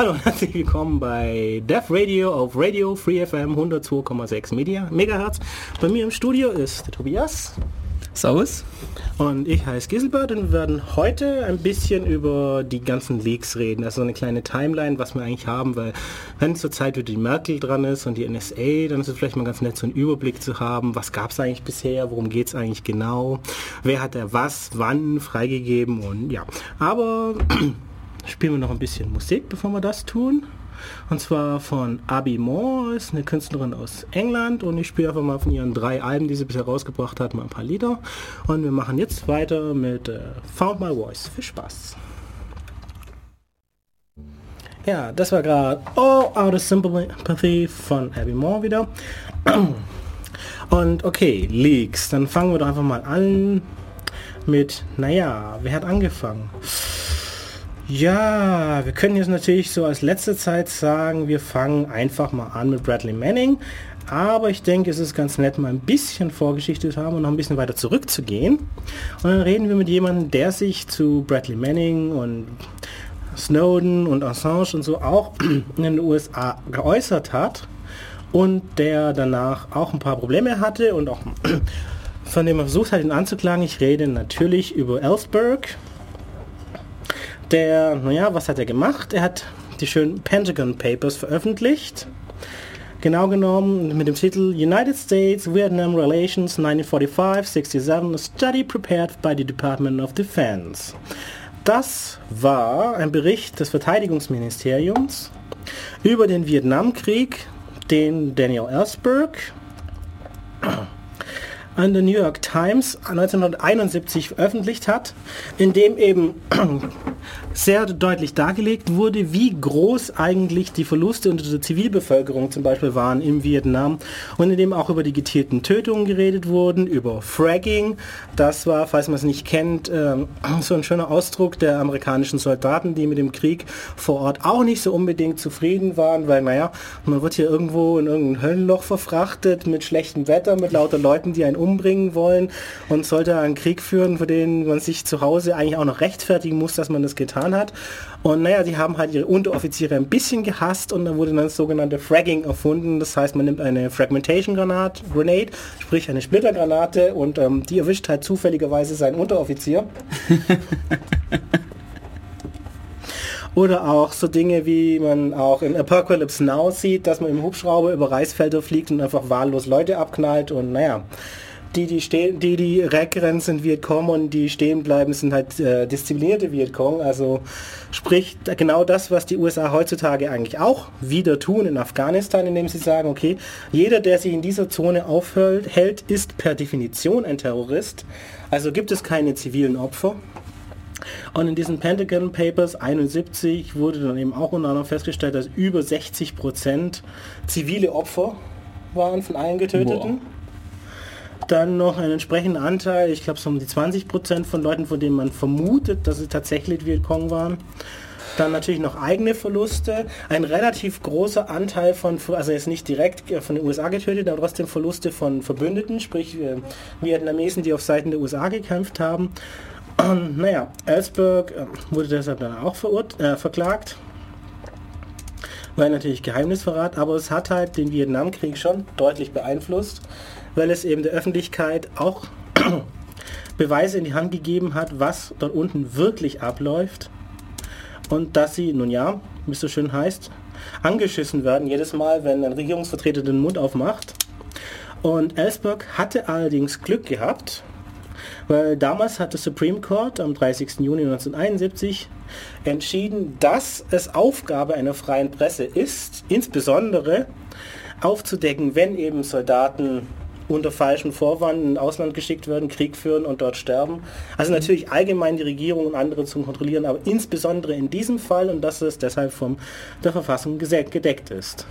Hallo und herzlich willkommen bei Dev Radio auf Radio Free FM 102,6 Media Megahertz. Bei mir im Studio ist der Tobias. Servus. Und ich heiße Giselbert und wir werden heute ein bisschen über die ganzen Leaks reden. Also eine kleine Timeline, was wir eigentlich haben, weil wenn zurzeit wieder die Merkel dran ist und die NSA, dann ist es vielleicht mal ganz nett, so einen Überblick zu haben. Was gab es eigentlich bisher? Worum geht es eigentlich genau? Wer hat er was, wann freigegeben? Und ja, aber spielen wir noch ein bisschen Musik, bevor wir das tun. Und zwar von Abby Moore, ist eine Künstlerin aus England und ich spiele einfach mal von ihren drei Alben, die sie bisher rausgebracht hat, mal ein paar Lieder. Und wir machen jetzt weiter mit äh, Found My Voice. Viel Spaß. Ja, das war gerade All Out of Sympathy von Abby Moore wieder. Und okay, Leaks. Dann fangen wir doch einfach mal an mit, naja, wer hat angefangen? Ja, wir können jetzt natürlich so als letzte Zeit sagen, wir fangen einfach mal an mit Bradley Manning. Aber ich denke, es ist ganz nett, mal ein bisschen Vorgeschichte zu haben und noch ein bisschen weiter zurückzugehen. Und dann reden wir mit jemandem, der sich zu Bradley Manning und Snowden und Assange und so auch in den USA geäußert hat und der danach auch ein paar Probleme hatte und auch von dem er versucht hat, ihn anzuklagen. Ich rede natürlich über Ellsberg, der, naja, was hat er gemacht? Er hat die schönen Pentagon Papers veröffentlicht. Genau genommen mit dem Titel United States-Vietnam Relations 1945-67, a study prepared by the Department of Defense. Das war ein Bericht des Verteidigungsministeriums über den Vietnamkrieg, den Daniel Ellsberg an der New York Times 1971 veröffentlicht hat, in dem eben sehr deutlich dargelegt wurde, wie groß eigentlich die Verluste unter der Zivilbevölkerung zum Beispiel waren im Vietnam und in dem auch über die gezielten Tötungen geredet wurden, über Fragging. Das war, falls man es nicht kennt, äh, so ein schöner Ausdruck der amerikanischen Soldaten, die mit dem Krieg vor Ort auch nicht so unbedingt zufrieden waren, weil naja, man wird hier irgendwo in irgendein Höllenloch verfrachtet mit schlechtem Wetter, mit lauter Leuten, die einen umbringen wollen und sollte einen Krieg führen, für den man sich zu Hause eigentlich auch noch rechtfertigen muss, dass man das getan hat. Und naja, die haben halt ihre Unteroffiziere ein bisschen gehasst und dann wurde dann das sogenannte Fragging erfunden. Das heißt, man nimmt eine Fragmentation Granate, Grenade, sprich eine Splittergranate und ähm, die erwischt halt zufälligerweise seinen Unteroffizier. Oder auch so Dinge, wie man auch in Apocalypse Now sieht, dass man im Hubschrauber über Reisfelder fliegt und einfach wahllos Leute abknallt und naja die, die stehen, die, die wegrennen, sind Vietcong und die stehen bleiben, sind halt äh, disziplinierte Vietcong. Also sprich genau das, was die USA heutzutage eigentlich auch wieder tun in Afghanistan, indem sie sagen, okay, jeder, der sich in dieser Zone aufhält, hält, ist per Definition ein Terrorist. Also gibt es keine zivilen Opfer. Und in diesen Pentagon Papers 71 wurde dann eben auch unter anderem festgestellt, dass über 60 Prozent zivile Opfer waren von allen Getöteten. Boah dann noch einen entsprechenden Anteil, ich glaube so um die 20 Prozent von Leuten, von denen man vermutet, dass sie tatsächlich Vietcong waren. Dann natürlich noch eigene Verluste. Ein relativ großer Anteil von, also jetzt nicht direkt von den USA getötet, aber trotzdem Verluste von Verbündeten, sprich äh, Vietnamesen, die auf Seiten der USA gekämpft haben. Und, naja, Ellsberg äh, wurde deshalb dann auch äh, verklagt. Weil natürlich Geheimnisverrat, aber es hat halt den Vietnamkrieg schon deutlich beeinflusst weil es eben der Öffentlichkeit auch Beweise in die Hand gegeben hat, was dort unten wirklich abläuft und dass sie, nun ja, wie es so schön heißt, angeschissen werden jedes Mal, wenn ein Regierungsvertreter den Mund aufmacht. Und Ellsberg hatte allerdings Glück gehabt, weil damals hat der Supreme Court am 30. Juni 1971 entschieden, dass es Aufgabe einer freien Presse ist, insbesondere aufzudecken, wenn eben Soldaten unter falschem Vorwand in Ausland geschickt werden, Krieg führen und dort sterben. Also natürlich allgemein die Regierung und andere zu kontrollieren, aber insbesondere in diesem Fall und dass es deshalb von der Verfassung gedeckt ist.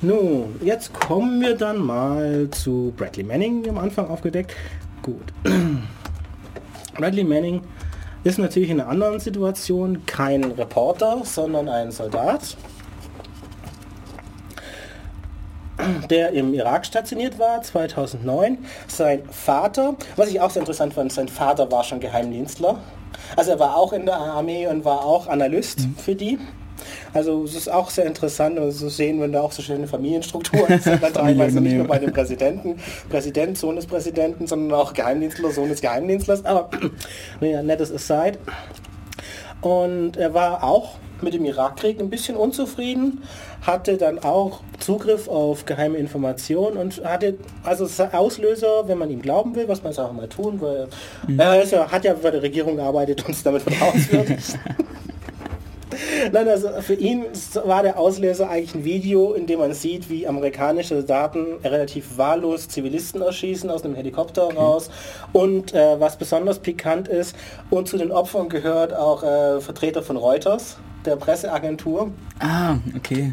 Nun, jetzt kommen wir dann mal zu Bradley Manning, am Anfang aufgedeckt. Gut. Bradley Manning ist natürlich in einer anderen Situation kein Reporter, sondern ein Soldat. Der im Irak stationiert war, 2009. Sein Vater, was ich auch sehr interessant fand, sein Vater war schon Geheimdienstler. Also er war auch in der Armee und war auch Analyst mhm. für die. Also es ist auch sehr interessant zu also sehen, wenn da auch so schöne Familienstrukturen sind, dann teilweise nicht nur bei dem Präsidenten, Präsident, Sohn des Präsidenten, sondern auch Geheimdienstler, Sohn des Geheimdienstlers. Aber naja, nettes Aside. Und er war auch mit dem Irakkrieg ein bisschen unzufrieden, hatte dann auch Zugriff auf geheime Informationen und hatte also Auslöser, wenn man ihm glauben will, was man es auch mal tun, weil mhm. er ja, hat ja bei der Regierung gearbeitet und es damit vertraut wird. Nein, also für ihn war der Auslöser eigentlich ein Video, in dem man sieht, wie amerikanische Soldaten relativ wahllos Zivilisten erschießen aus einem Helikopter okay. raus. Und äh, was besonders pikant ist, und zu den Opfern gehört auch äh, Vertreter von Reuters, der Presseagentur. Ah, okay.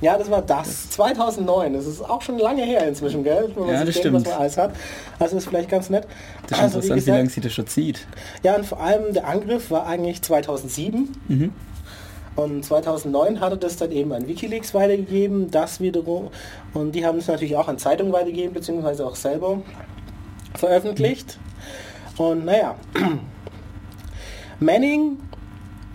Ja, das war das. 2009. Das ist auch schon lange her inzwischen, gell? Wenn man ja, das stimmt. was man alles hat. Also ist vielleicht ganz nett. Das ist also, interessant, wie, gesagt, wie lange sie das schon zieht. Ja, und vor allem der Angriff war eigentlich 2007. Mhm. Und 2009 hatte das dann eben an Wikileaks weitergegeben, das wiederum, und die haben es natürlich auch an Zeitungen weitergegeben, beziehungsweise auch selber veröffentlicht. Und naja, Manning,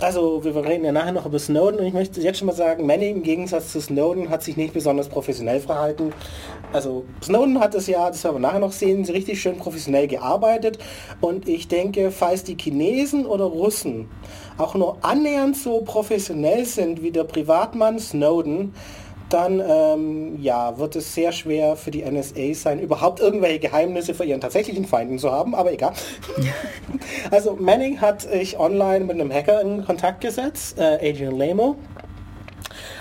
also wir reden ja nachher noch über Snowden und ich möchte jetzt schon mal sagen, Manning im Gegensatz zu Snowden hat sich nicht besonders professionell verhalten. Also Snowden hat es ja, das werden wir nachher noch sehen, richtig schön professionell gearbeitet und ich denke, falls die Chinesen oder Russen auch nur annähernd so professionell sind wie der Privatmann Snowden, dann ähm, ja, wird es sehr schwer für die NSA sein, überhaupt irgendwelche Geheimnisse für ihren tatsächlichen Feinden zu haben, aber egal. also Manning hat sich online mit einem Hacker in Kontakt gesetzt, äh, Adrian Lamo,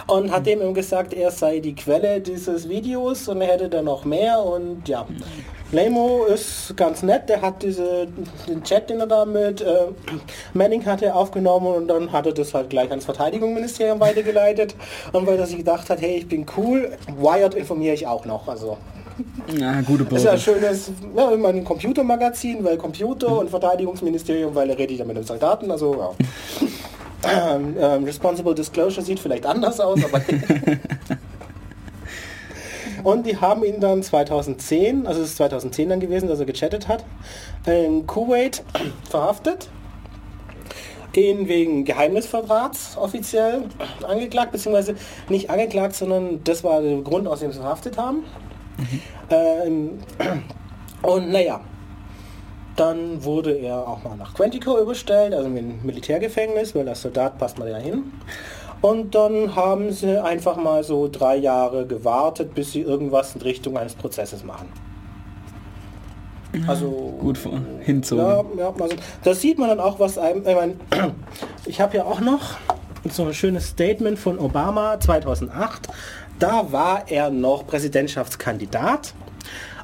und hat dem gesagt, er sei die Quelle dieses Videos und er hätte da noch mehr und ja. Lamo ist ganz nett, der hat diese, den Chat, den er da mit äh, Manning hatte, aufgenommen und dann hat er das halt gleich ans Verteidigungsministerium weitergeleitet. Und weil er sich gedacht hat, hey, ich bin cool, Wired informiere ich auch noch. Also ja, gute Bote. ist ja ein schönes, ja, immer ein Computermagazin, weil Computer und Verteidigungsministerium, weil er redet ja mit den Soldaten, also ja. Ähm, ähm, Responsible Disclosure sieht vielleicht anders aus, aber Und die haben ihn dann 2010, also es ist 2010 dann gewesen, dass er gechattet hat, in Kuwait verhaftet. Ihn wegen Geheimnisverrats offiziell angeklagt, beziehungsweise nicht angeklagt, sondern das war der Grund, aus dem sie verhaftet haben. Mhm. Ähm, und naja, dann wurde er auch mal nach Quantico überstellt, also in ein Militärgefängnis, weil als Soldat passt man ja hin. Und dann haben sie einfach mal so drei Jahre gewartet, bis sie irgendwas in Richtung eines Prozesses machen. Also gut hinzogen. Ja, ja, also das sieht man dann auch, was einem. Ich, mein, ich habe ja auch noch so ein schönes Statement von Obama 2008. Da war er noch Präsidentschaftskandidat.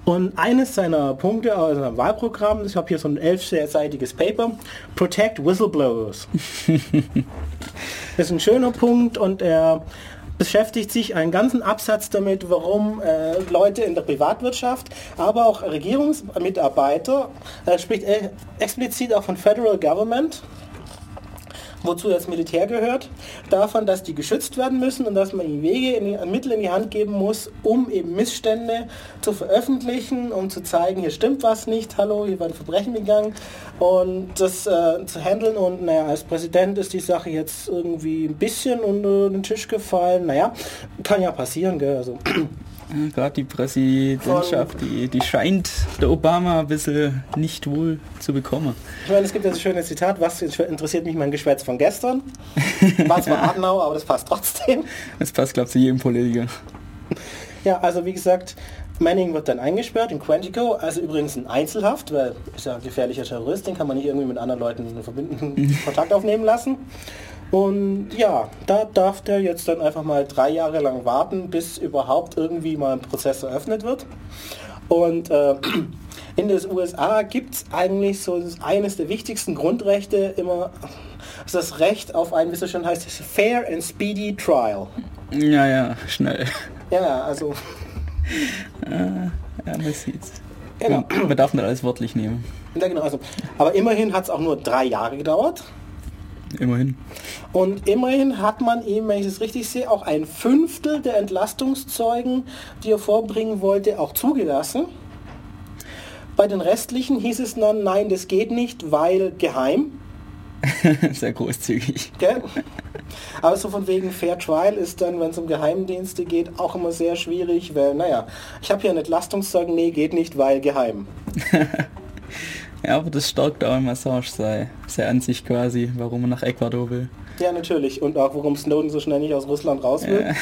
Und eines seiner Punkte aus seinem Wahlprogramm, ich habe hier so ein elfseitiges Paper, Protect Whistleblowers. das ist ein schöner Punkt und er beschäftigt sich einen ganzen Absatz damit, warum äh, Leute in der Privatwirtschaft, aber auch Regierungsmitarbeiter, er spricht äh, explizit auch von Federal Government, wozu das Militär gehört, davon, dass die geschützt werden müssen und dass man ihnen Wege, in die, Mittel in die Hand geben muss, um eben Missstände zu veröffentlichen, um zu zeigen, hier stimmt was nicht, hallo, hier werden Verbrechen begangen und das äh, zu handeln. Und naja, als Präsident ist die Sache jetzt irgendwie ein bisschen unter den Tisch gefallen, naja, kann ja passieren, gell, also Gerade die Präsidentschaft, die, die scheint der Obama ein bisschen nicht wohl zu bekommen. Ich meine, es gibt das schöne Zitat, was interessiert mich mein Geschwätz von gestern? War zwar Adenauer, aber das passt trotzdem. Das passt, glaube ich, zu jedem Politiker. Ja, also wie gesagt, Manning wird dann eingesperrt in Quantico, also übrigens in Einzelhaft, weil ist ja ein gefährlicher Terrorist, den kann man nicht irgendwie mit anderen Leuten in Kontakt aufnehmen lassen. Und ja, da darf der jetzt dann einfach mal drei Jahre lang warten, bis überhaupt irgendwie mal ein Prozess eröffnet wird. Und äh, in den USA gibt es eigentlich so eines der wichtigsten Grundrechte immer das Recht auf ein, wie es schon heißt, fair and speedy trial. Ja, ja, schnell. Ja, also. ja, man sieht's. Genau. Man darf nicht alles wörtlich nehmen. Ja, genau. Also, aber immerhin hat es auch nur drei Jahre gedauert. Immerhin. Und immerhin hat man ihm, wenn ich es richtig sehe, auch ein Fünftel der Entlastungszeugen, die er vorbringen wollte, auch zugelassen. Bei den restlichen hieß es dann, nein, das geht nicht, weil geheim. Sehr großzügig. Gell? Aber so von wegen Fair Trial ist dann, wenn es um Geheimdienste geht, auch immer sehr schwierig, weil, naja, ich habe hier ein Entlastungszeug, nee, geht nicht, weil geheim. ja, aber das stärkt auch im Massage sei, sei an sich quasi, warum er nach Ecuador will. Ja, natürlich. Und auch warum Snowden so schnell nicht aus Russland raus will. Ja.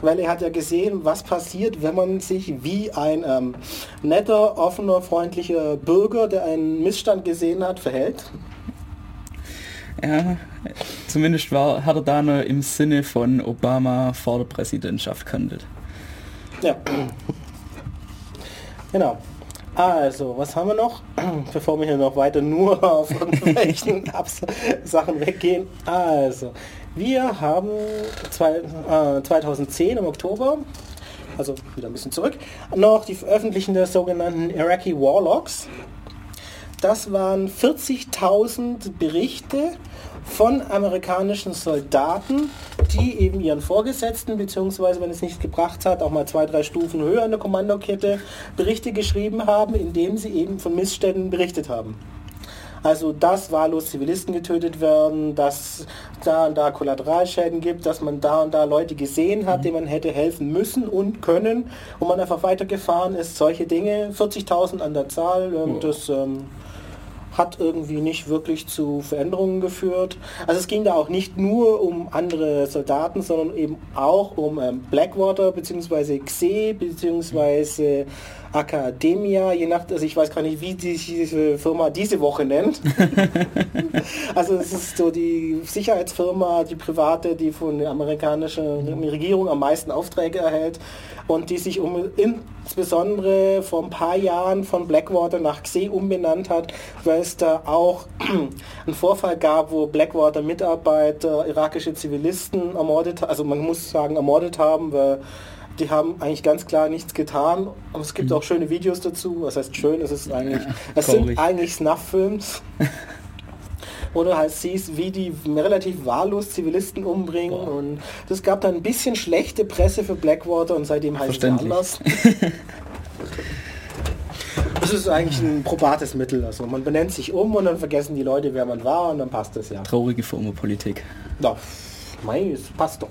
Weil er hat ja gesehen, was passiert, wenn man sich wie ein ähm, netter, offener, freundlicher Bürger, der einen Missstand gesehen hat, verhält. Ja, zumindest war, hat er da noch im Sinne von Obama vor der Präsidentschaft gehandelt. Ja. Genau. Also, was haben wir noch? Bevor wir hier noch weiter nur auf irgendwelchen Sachen weggehen. Also, wir haben zwei, äh, 2010 im Oktober, also wieder ein bisschen zurück, noch die Veröffentlichung der sogenannten Iraqi Warlocks. Das waren 40.000 Berichte von amerikanischen Soldaten, die eben ihren Vorgesetzten, beziehungsweise wenn es nicht gebracht hat, auch mal zwei, drei Stufen höher in der Kommandokette, Berichte geschrieben haben, indem sie eben von Missständen berichtet haben. Also dass wahllos Zivilisten getötet werden, dass da und da Kollateralschäden gibt, dass man da und da Leute gesehen hat, denen man hätte helfen müssen und können und man einfach weitergefahren ist. Solche Dinge, 40.000 an der Zahl, das ähm, hat irgendwie nicht wirklich zu Veränderungen geführt. Also es ging da auch nicht nur um andere Soldaten, sondern eben auch um ähm, Blackwater bzw. XE bzw. Academia, je nach, also ich weiß gar nicht, wie diese Firma diese Woche nennt. also es ist so die Sicherheitsfirma, die private, die von der amerikanischen Regierung am meisten Aufträge erhält und die sich um, insbesondere vor ein paar Jahren von Blackwater nach XE umbenannt hat, weil da auch einen Vorfall gab, wo Blackwater Mitarbeiter irakische Zivilisten ermordet, also man muss sagen ermordet haben, weil die haben eigentlich ganz klar nichts getan. Und es gibt mhm. auch schöne Videos dazu. Was heißt schön? Es ist eigentlich, es sind eigentlich Snuff-Films. Oder halt siehst, wie die relativ wahllos Zivilisten umbringen. Boah. Und das gab dann ein bisschen schlechte Presse für Blackwater und seitdem heißt es anders. Das ist eigentlich ein probates Mittel. Also man benennt sich um und dann vergessen die Leute, wer man war und dann passt das ja. Traurige Firmenpolitik. Ja, mei, es passt doch.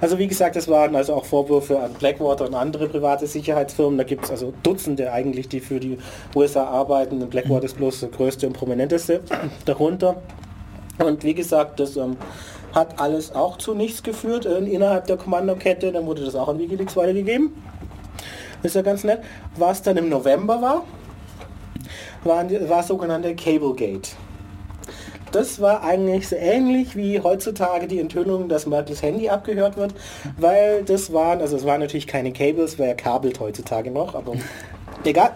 Also wie gesagt, es waren also auch Vorwürfe an Blackwater und andere private Sicherheitsfirmen. Da gibt es also Dutzende eigentlich, die für die USA arbeiten. Und Blackwater ist bloß der größte und prominenteste darunter. Und wie gesagt, das ähm, hat alles auch zu nichts geführt äh, innerhalb der Kommandokette. Dann wurde das auch an Wikileaks weitergegeben. Ist ja ganz nett. Was dann im November war, war, war sogenannte Cablegate das war eigentlich so ähnlich wie heutzutage die Enthüllung, dass Merkels Handy abgehört wird, weil das waren, also es waren natürlich keine Cables, wer kabelt heutzutage noch, aber egal.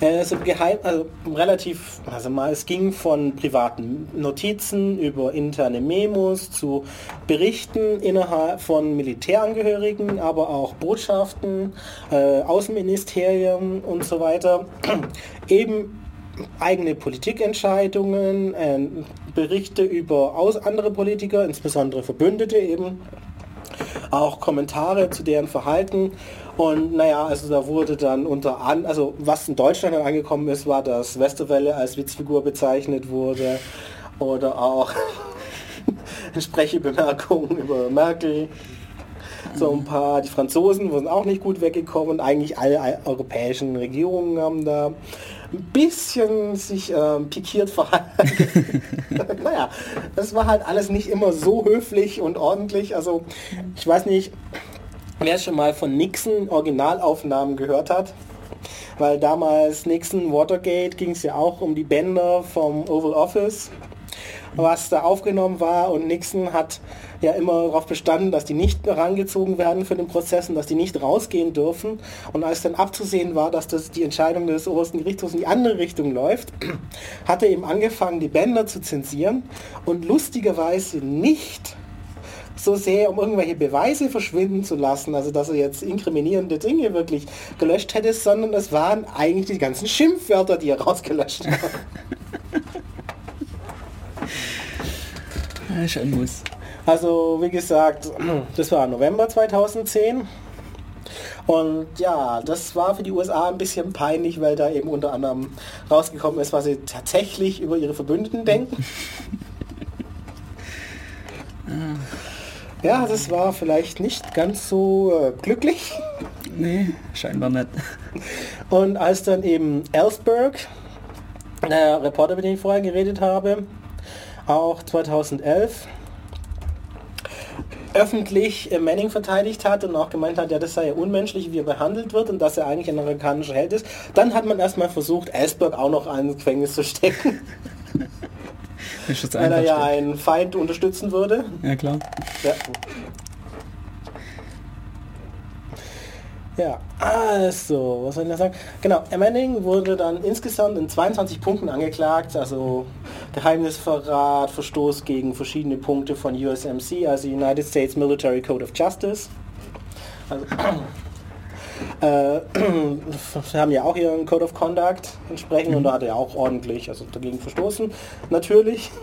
Also geheim, also relativ, also mal, es ging von privaten Notizen über interne Memos zu Berichten innerhalb von Militärangehörigen, aber auch Botschaften, äh, Außenministerien und so weiter. Eben eigene Politikentscheidungen, äh, Berichte über aus andere Politiker, insbesondere Verbündete eben, auch Kommentare zu deren Verhalten. Und naja, also da wurde dann unter an, also was in Deutschland dann angekommen ist, war, dass Westerwelle als Witzfigur bezeichnet wurde oder auch Sprechbemerkungen über Merkel. So ein paar, die Franzosen wurden auch nicht gut weggekommen. Eigentlich alle europäischen Regierungen haben da ein bisschen sich ähm, pikiert verhalten. naja, das war halt alles nicht immer so höflich und ordentlich. Also ich weiß nicht, wer schon mal von Nixon Originalaufnahmen gehört hat. Weil damals Nixon Watergate ging es ja auch um die Bänder vom Oval Office was da aufgenommen war und Nixon hat ja immer darauf bestanden, dass die nicht herangezogen werden für den Prozess und dass die nicht rausgehen dürfen. Und als dann abzusehen war, dass das die Entscheidung des obersten Gerichtshofs in die andere Richtung läuft, hat er eben angefangen, die Bänder zu zensieren und lustigerweise nicht so sehr, um irgendwelche Beweise verschwinden zu lassen, also dass er jetzt inkriminierende Dinge wirklich gelöscht hätte, sondern es waren eigentlich die ganzen Schimpfwörter, die er rausgelöscht hat. Ja, schon muss. Also wie gesagt, das war November 2010. Und ja, das war für die USA ein bisschen peinlich, weil da eben unter anderem rausgekommen ist, was sie tatsächlich über ihre Verbündeten denken. Ja, das war vielleicht nicht ganz so äh, glücklich. Nee, scheinbar nicht. Und als dann eben Ellsberg, der Reporter, mit dem ich vorher geredet habe, auch 2011 öffentlich äh, Manning verteidigt hat und auch gemeint hat, ja, das sei ja unmenschlich, wie er behandelt wird und dass er eigentlich ein amerikanischer Held ist, dann hat man erstmal versucht, Ellsberg auch noch ins Gefängnis zu stecken. weil er ja einen Feind unterstützen würde. Ja, klar. Ja. Ja, also, was soll ich da sagen? Genau, Manning wurde dann insgesamt in 22 Punkten angeklagt, also Geheimnisverrat, Verstoß gegen verschiedene Punkte von USMC, also United States Military Code of Justice. Also, äh, haben ja auch ihren Code of Conduct entsprechend mhm. und da hat er auch ordentlich also dagegen verstoßen, natürlich.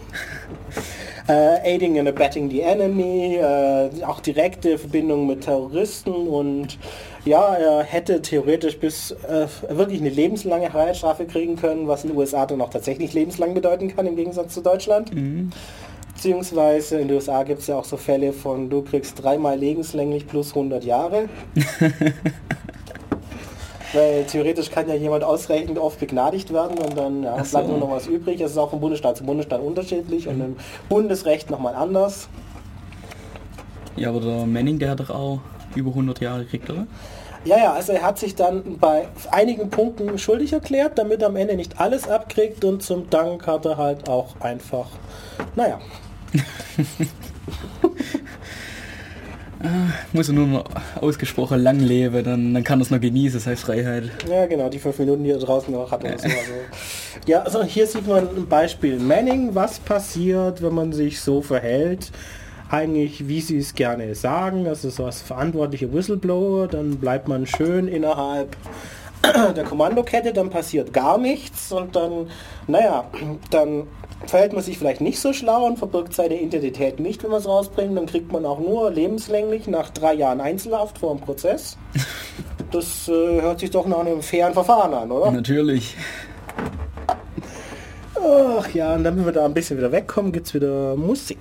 äh, aiding and abetting the enemy, äh, auch direkte Verbindungen mit Terroristen und ja, er hätte theoretisch bis äh, wirklich eine lebenslange Freiheitsstrafe kriegen können, was in den USA dann auch tatsächlich lebenslang bedeuten kann im Gegensatz zu Deutschland. Mhm. Beziehungsweise in den USA gibt es ja auch so Fälle von, du kriegst dreimal lebenslänglich plus 100 Jahre. Weil theoretisch kann ja jemand ausreichend oft begnadigt werden und dann ja, so. bleibt nur noch was übrig. Es ist auch von Bundesstaat zu Bundesstaat unterschiedlich mhm. und im Bundesrecht nochmal anders. Ja, aber der Manning, der hat doch auch über 100 Jahre gekriegt, oder? Ja, ja, also er hat sich dann bei einigen Punkten schuldig erklärt, damit er am Ende nicht alles abkriegt und zum Dank hat er halt auch einfach, naja. Ah, muss er nur noch ausgesprochen lang leben, dann, dann kann er es noch genießen, das heißt Freiheit. Ja, genau, die fünf Minuten, die er draußen noch hat. So. Also, ja, also hier sieht man ein Beispiel. Manning, was passiert, wenn man sich so verhält? Eigentlich, wie sie es gerne sagen, das ist so als verantwortliche Whistleblower, dann bleibt man schön innerhalb der Kommandokette, dann passiert gar nichts und dann, naja, dann verhält man sich vielleicht nicht so schlau und verbirgt seine Identität nicht, wenn man es rausbringt, dann kriegt man auch nur lebenslänglich nach drei Jahren Einzelhaft vor dem Prozess. Das äh, hört sich doch nach einem fairen Verfahren an, oder? Natürlich. Ach ja, und damit wir da ein bisschen wieder wegkommen, gibt es wieder Musik.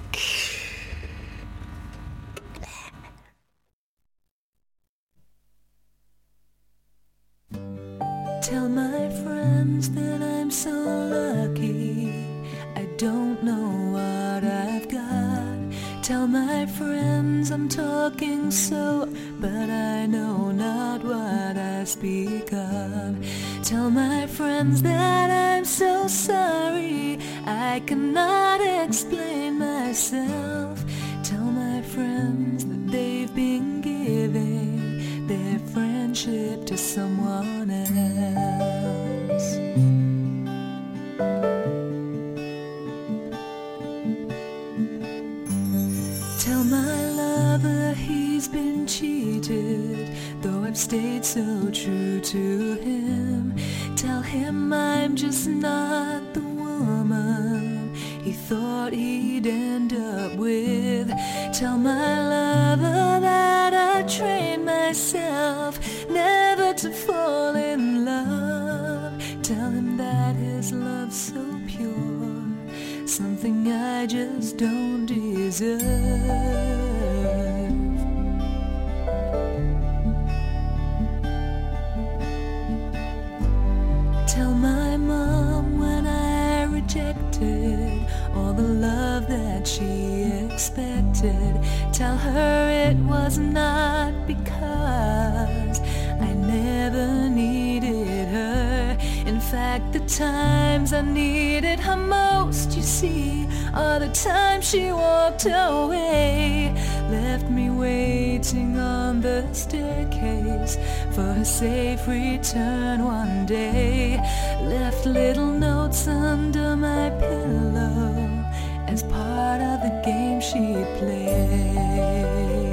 Tell my friends I'm talking so, but I know not what I speak of. Tell my friends that I'm so sorry, I cannot explain myself. Tell my friends that they've been giving their friendship to someone else. Cheated, though I've stayed so true to him. Tell him I'm just not the woman he thought he'd end up with. Tell my lover that I trained myself never to fall in love. Tell him that his love's so pure, something I just don't deserve. Tell her it was not because I never needed her. In fact, the times I needed her most, you see, are the times she walked away. Left me waiting on the staircase for her safe return one day. Left little notes under my pillow the game she played.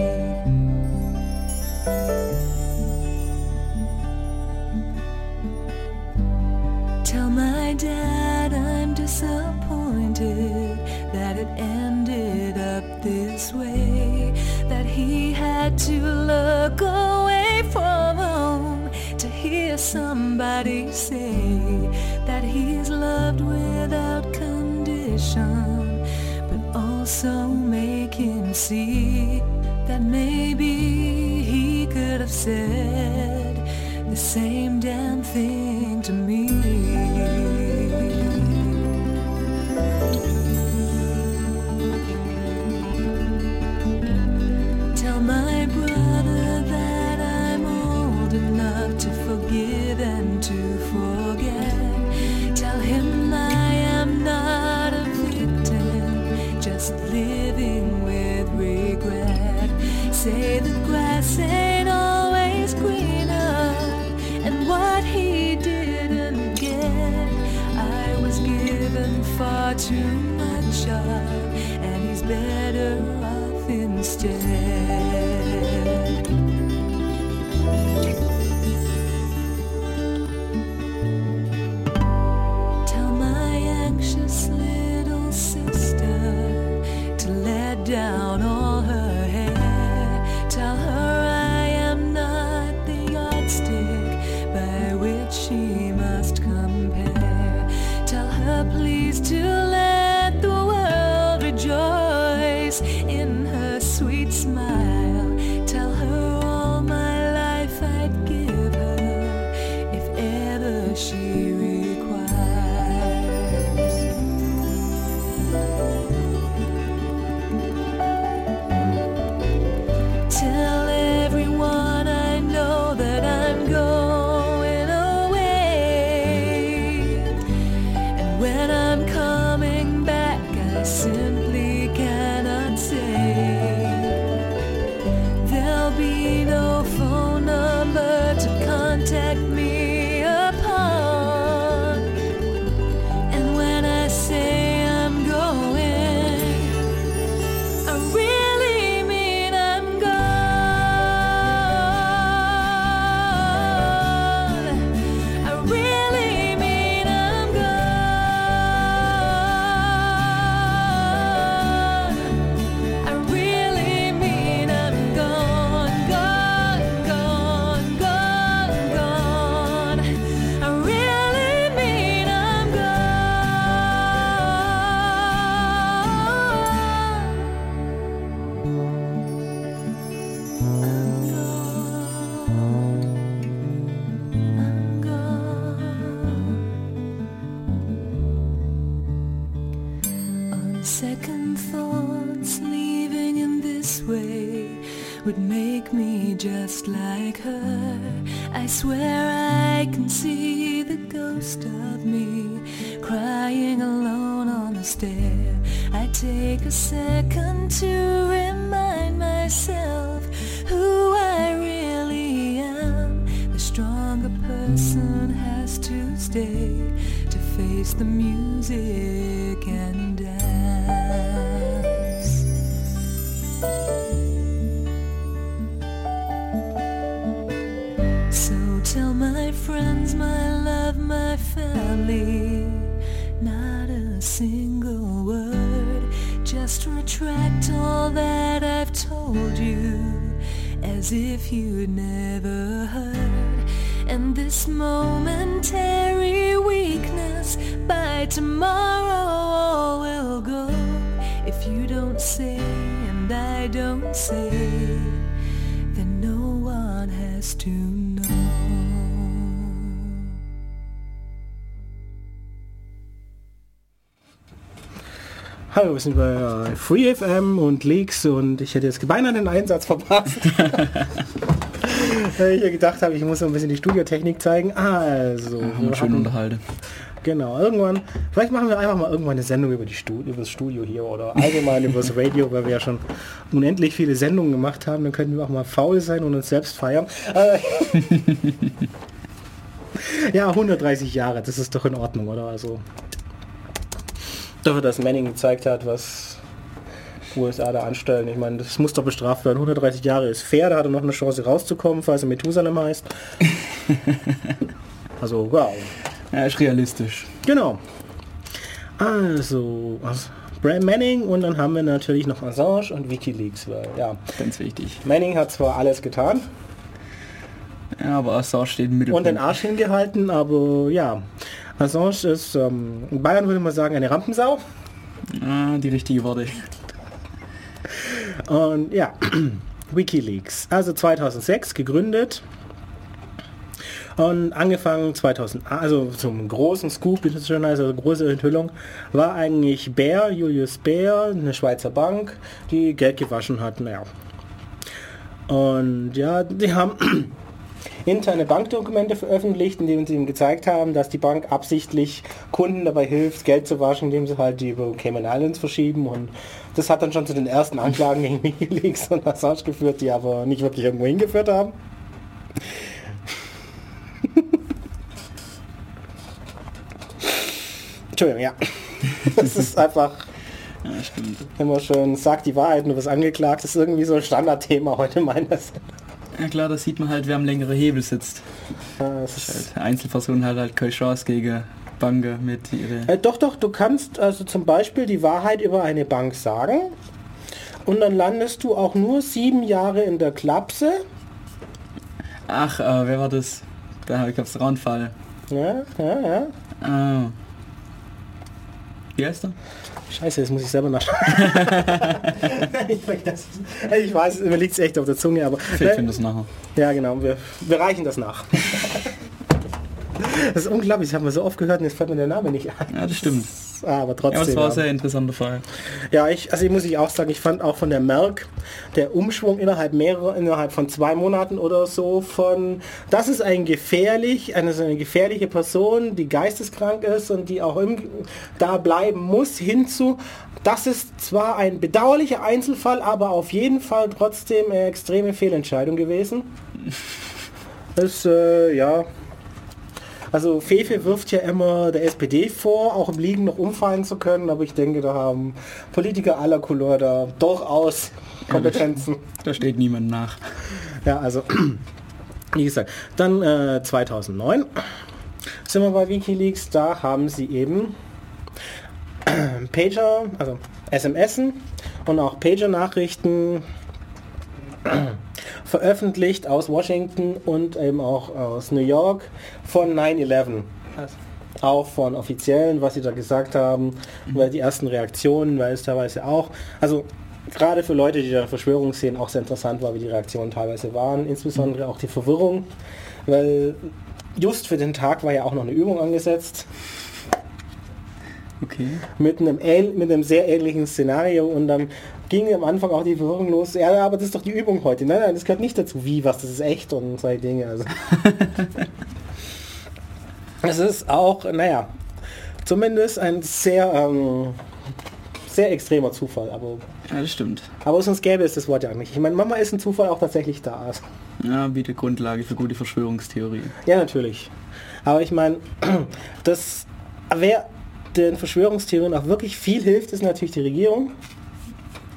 Said the same damn thing friends, my love, my family, not a single word. Just retract all that I've told you, as if you'd never heard. And this momentary weakness, by tomorrow all will go. If you don't say and I don't say, Hallo, wir sind bei äh, Free FM und Leaks und ich hätte jetzt beinahe den Einsatz verpasst. Weil ich ja gedacht habe, ich muss so ein bisschen die Studiotechnik zeigen. Also, Ja, wir schön unterhalten. Genau, irgendwann, vielleicht machen wir einfach mal irgendwann eine Sendung über, die Stu über das Studio hier oder allgemein über das Radio, weil wir ja schon unendlich viele Sendungen gemacht haben. Dann könnten wir auch mal faul sein und uns selbst feiern. Äh, ja, 130 Jahre, das ist doch in Ordnung, oder? Also, dafür, dass Manning gezeigt hat, was USA da anstellen. Ich meine, das muss doch bestraft werden. 130 Jahre ist fair, da hat er noch eine Chance rauszukommen, falls er Methusalem heißt. also, wow. Ja, ist realistisch. Genau. Also, was- Bram Manning und dann haben wir natürlich noch Assange und Wikileaks. Weil, ja, Ganz wichtig. Manning hat zwar alles getan, Ja, aber Assange steht im und Mittelpunkt. den Arsch hingehalten, aber ja. Assange ist, ähm, in Bayern würde man sagen, eine Rampensau. Ah, die richtige Worte. Und ja, Wikileaks. Also 2006 gegründet. Und angefangen 2000, also zum großen Scoop, wie das schon heißt, also große Enthüllung, war eigentlich Bär, Julius Bär, eine Schweizer Bank, die Geld gewaschen hat. Naja. Und ja, die haben interne Bankdokumente veröffentlicht, in denen sie ihm gezeigt haben, dass die Bank absichtlich Kunden dabei hilft, Geld zu waschen, indem sie halt die über Cayman Islands verschieben. Und das hat dann schon zu den ersten Anklagen gegen Wikileaks und Assange geführt, die aber nicht wirklich irgendwo hingeführt haben. Entschuldigung, ja. Das ist einfach Ja, stimmt. immer schön, sagt die Wahrheit, nur was angeklagt. Das ist irgendwie so ein Standardthema heute meines. Ja klar, das sieht man halt, wer am längere Hebel sitzt. Es ist, Halt, Einzelpersonen hat halt keine Chance gegen Banken mit ihre. äh, doch, doch, du kannst also zum Beispiel die Wahrheit über eine Bank sagen und dann landest du auch nur sieben Jahre in der Klapse. Ach, äh, wer war das? Da gab's Raunfall. Ja, ja, ja. Ah. Wie heißt er? Scheiße, das muss ich selber nachschauen. ich, vergesse es. ich weiß, mir liegt es echt auf der Zunge, aber... Ich finde das nachher. Ja, genau, wir, wir reichen das nach. Das ist unglaublich, das haben wir so oft gehört und jetzt fällt mir der Name nicht ein. Ja, das stimmt. Ah, aber trotzdem. Ja, das war ein sehr interessanter Fall. Ja, ich, also ich muss ich auch sagen, ich fand auch von der Merck der Umschwung innerhalb mehrerer, innerhalb von zwei Monaten oder so von, das ist ein gefährlich, eine, so eine gefährliche Person, die geisteskrank ist und die auch im, da bleiben muss, hinzu, das ist zwar ein bedauerlicher Einzelfall, aber auf jeden Fall trotzdem eine extreme Fehlentscheidung gewesen. Das, äh, ja, also Fefe wirft ja immer der SPD vor, auch im Liegen noch umfallen zu können, aber ich denke, da haben Politiker aller Couleur da durchaus Kompetenzen. Da steht niemand nach. Ja, also, wie gesagt, dann äh, 2009 sind wir bei Wikileaks, da haben sie eben Pager, also SMSen und auch Pager-Nachrichten veröffentlicht aus Washington und eben auch aus New York von 9-11. Auch von Offiziellen, was sie da gesagt haben, weil die ersten Reaktionen, weil es teilweise auch, also gerade für Leute, die da Verschwörung sehen, auch sehr interessant war, wie die Reaktionen teilweise waren, insbesondere auch die Verwirrung, weil just für den Tag war ja auch noch eine Übung angesetzt Okay. mit einem, mit einem sehr ähnlichen Szenario und dann ging am Anfang auch die Verwirrung los, ja, aber das ist doch die Übung heute. Nein, nein, das gehört nicht dazu. Wie, was, das ist echt und solche Dinge. Also. Es ist auch, naja, zumindest ein sehr, ähm, sehr extremer Zufall, aber, Ja, das stimmt. aber sonst gäbe es das Wort ja nicht. Ich meine, Mama ist ein Zufall auch tatsächlich da. Also. Ja, bietet Grundlage für gute Verschwörungstheorie. Ja, natürlich. Aber ich meine, das, wer den Verschwörungstheorien auch wirklich viel hilft, ist natürlich die Regierung.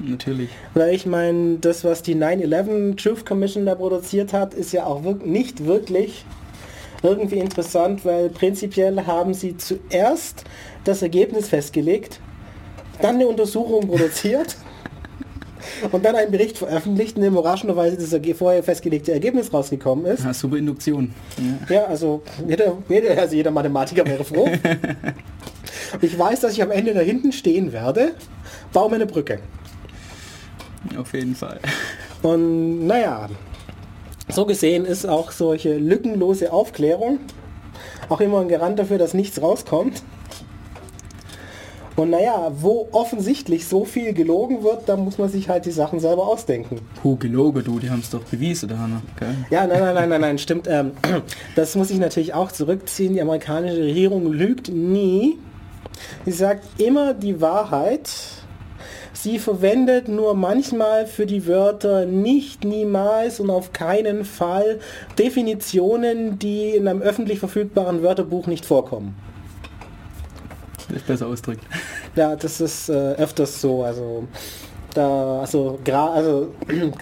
Natürlich. Weil ich meine, das, was die 9-11 Truth Commission da produziert hat, ist ja auch wirk nicht wirklich irgendwie interessant, weil prinzipiell haben sie zuerst das Ergebnis festgelegt, dann eine Untersuchung produziert und dann einen Bericht veröffentlicht, in dem überraschenderweise das vorher festgelegte Ergebnis rausgekommen ist. Ja, super Induktion. Ja. Ja, also jeder, jeder, also jeder Mathematiker wäre froh. Ich weiß, dass ich am Ende da hinten stehen werde, baue mir eine Brücke. Auf jeden Fall. Und naja, so gesehen ist auch solche lückenlose Aufklärung auch immer ein Garant dafür, dass nichts rauskommt. Und naja, wo offensichtlich so viel gelogen wird, da muss man sich halt die Sachen selber ausdenken. Puh, gelogen, du, die haben es doch bewiesen, da Hanna. Gell? Ja, nein, nein, nein, nein, nein, stimmt. Ähm, das muss ich natürlich auch zurückziehen. Die amerikanische Regierung lügt nie. Sie sagt immer die Wahrheit. Sie verwendet nur manchmal für die Wörter nicht, niemals und auf keinen Fall Definitionen, die in einem öffentlich verfügbaren Wörterbuch nicht vorkommen. Ist besser ausdrückt. Ja, das ist äh, öfters so. Also da, also, also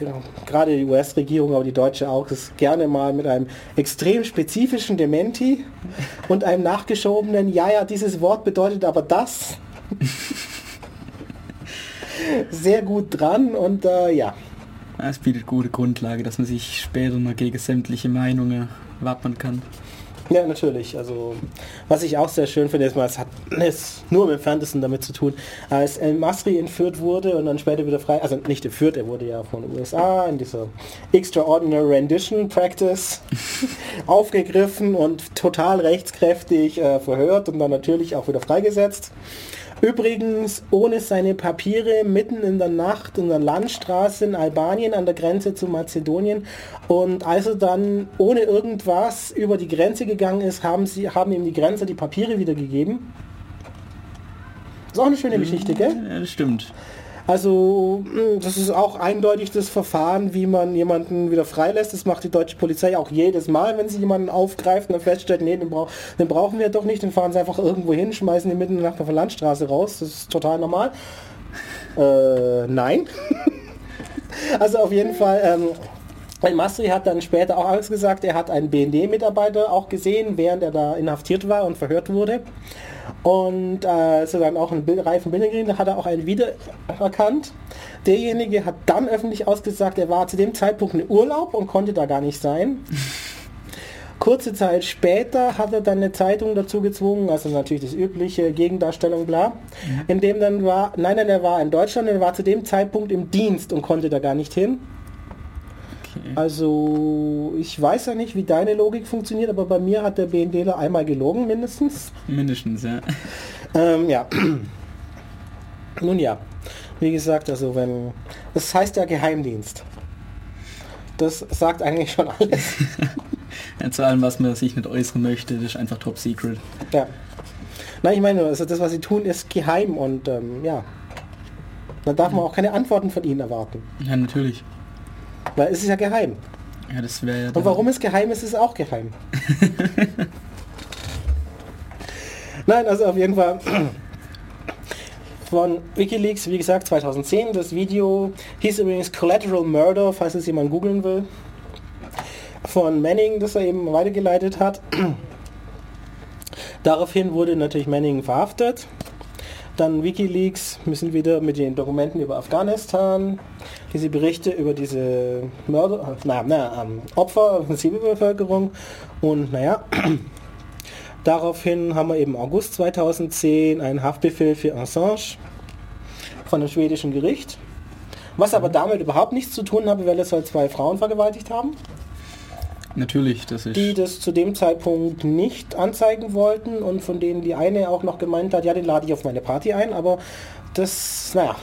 gerade die US-Regierung, aber die deutsche auch, ist gerne mal mit einem extrem spezifischen Dementi und einem nachgeschobenen, ja, ja, dieses Wort bedeutet aber das. sehr gut dran und äh, ja. Es bietet gute Grundlage, dass man sich später noch gegen sämtliche Meinungen wappnen kann. Ja, natürlich. Also, was ich auch sehr schön finde, ist, mal, es hat es nur im Entferntesten damit zu tun, als El Masri entführt wurde und dann später wieder frei, also nicht entführt, er wurde ja von den USA in dieser Extraordinary Rendition Practice aufgegriffen und total rechtskräftig äh, verhört und dann natürlich auch wieder freigesetzt. Übrigens ohne seine Papiere mitten in der Nacht in der Landstraße in Albanien an der Grenze zu Mazedonien. Und als er dann ohne irgendwas über die Grenze gegangen ist, haben sie haben ihm die Grenze die Papiere wiedergegeben. Ist auch eine schöne Geschichte, gell? Ja, das stimmt. Also mh, das ist auch eindeutig das Verfahren, wie man jemanden wieder freilässt. Das macht die deutsche Polizei auch jedes Mal, wenn sie jemanden aufgreift und dann feststellt, nee, den, brauch, den brauchen wir doch nicht, dann fahren sie einfach irgendwo hin, schmeißen den mitten in der der Landstraße raus. Das ist total normal. Äh, nein. also auf jeden Fall... Ähm, Masri hat dann später auch alles gesagt, er hat einen BND-Mitarbeiter auch gesehen, während er da inhaftiert war und verhört wurde. Und äh, als er dann auch einen Bild, reifen Bilder gekriegt hat, hat er auch einen wiedererkannt. Derjenige hat dann öffentlich ausgesagt, er war zu dem Zeitpunkt in Urlaub und konnte da gar nicht sein. Kurze Zeit später hat er dann eine Zeitung dazu gezwungen, also natürlich das übliche Gegendarstellung, bla, in dem dann war, nein, nein, er war in Deutschland, er war zu dem Zeitpunkt im Dienst und konnte da gar nicht hin. Okay. Also ich weiß ja nicht, wie deine Logik funktioniert, aber bei mir hat der BNDler einmal gelogen mindestens. Mindestens, ja. Ähm, ja. Nun ja, wie gesagt, also wenn das heißt ja Geheimdienst. Das sagt eigentlich schon alles. ja. Zu allem, was man sich nicht äußern möchte, das ist einfach top secret. Ja. Nein, ich meine, also das, was sie tun, ist geheim und ähm, ja. Da darf man auch keine Antworten von ihnen erwarten. Ja, natürlich. Weil es ist ja geheim. Ja, das wäre ja Und warum es geheim ist, ist auch geheim. Nein, also auf jeden Fall von Wikileaks, wie gesagt, 2010. Das Video hieß übrigens Collateral Murder, falls es jemand googeln will. Von Manning, das er eben weitergeleitet hat. Daraufhin wurde natürlich Manning verhaftet. Dann Wikileaks müssen wieder mit den Dokumenten über Afghanistan, diese Berichte über diese Mörder, na, na, ähm, Opfer, Zivilbevölkerung. Und naja, daraufhin haben wir eben August 2010 einen Haftbefehl für Assange von dem schwedischen Gericht, was aber damit überhaupt nichts zu tun hat, weil es halt zwei Frauen vergewaltigt haben. Natürlich, das ist... die das zu dem Zeitpunkt nicht anzeigen wollten und von denen die eine auch noch gemeint hat, ja, den lade ich auf meine Party ein, aber das, naja,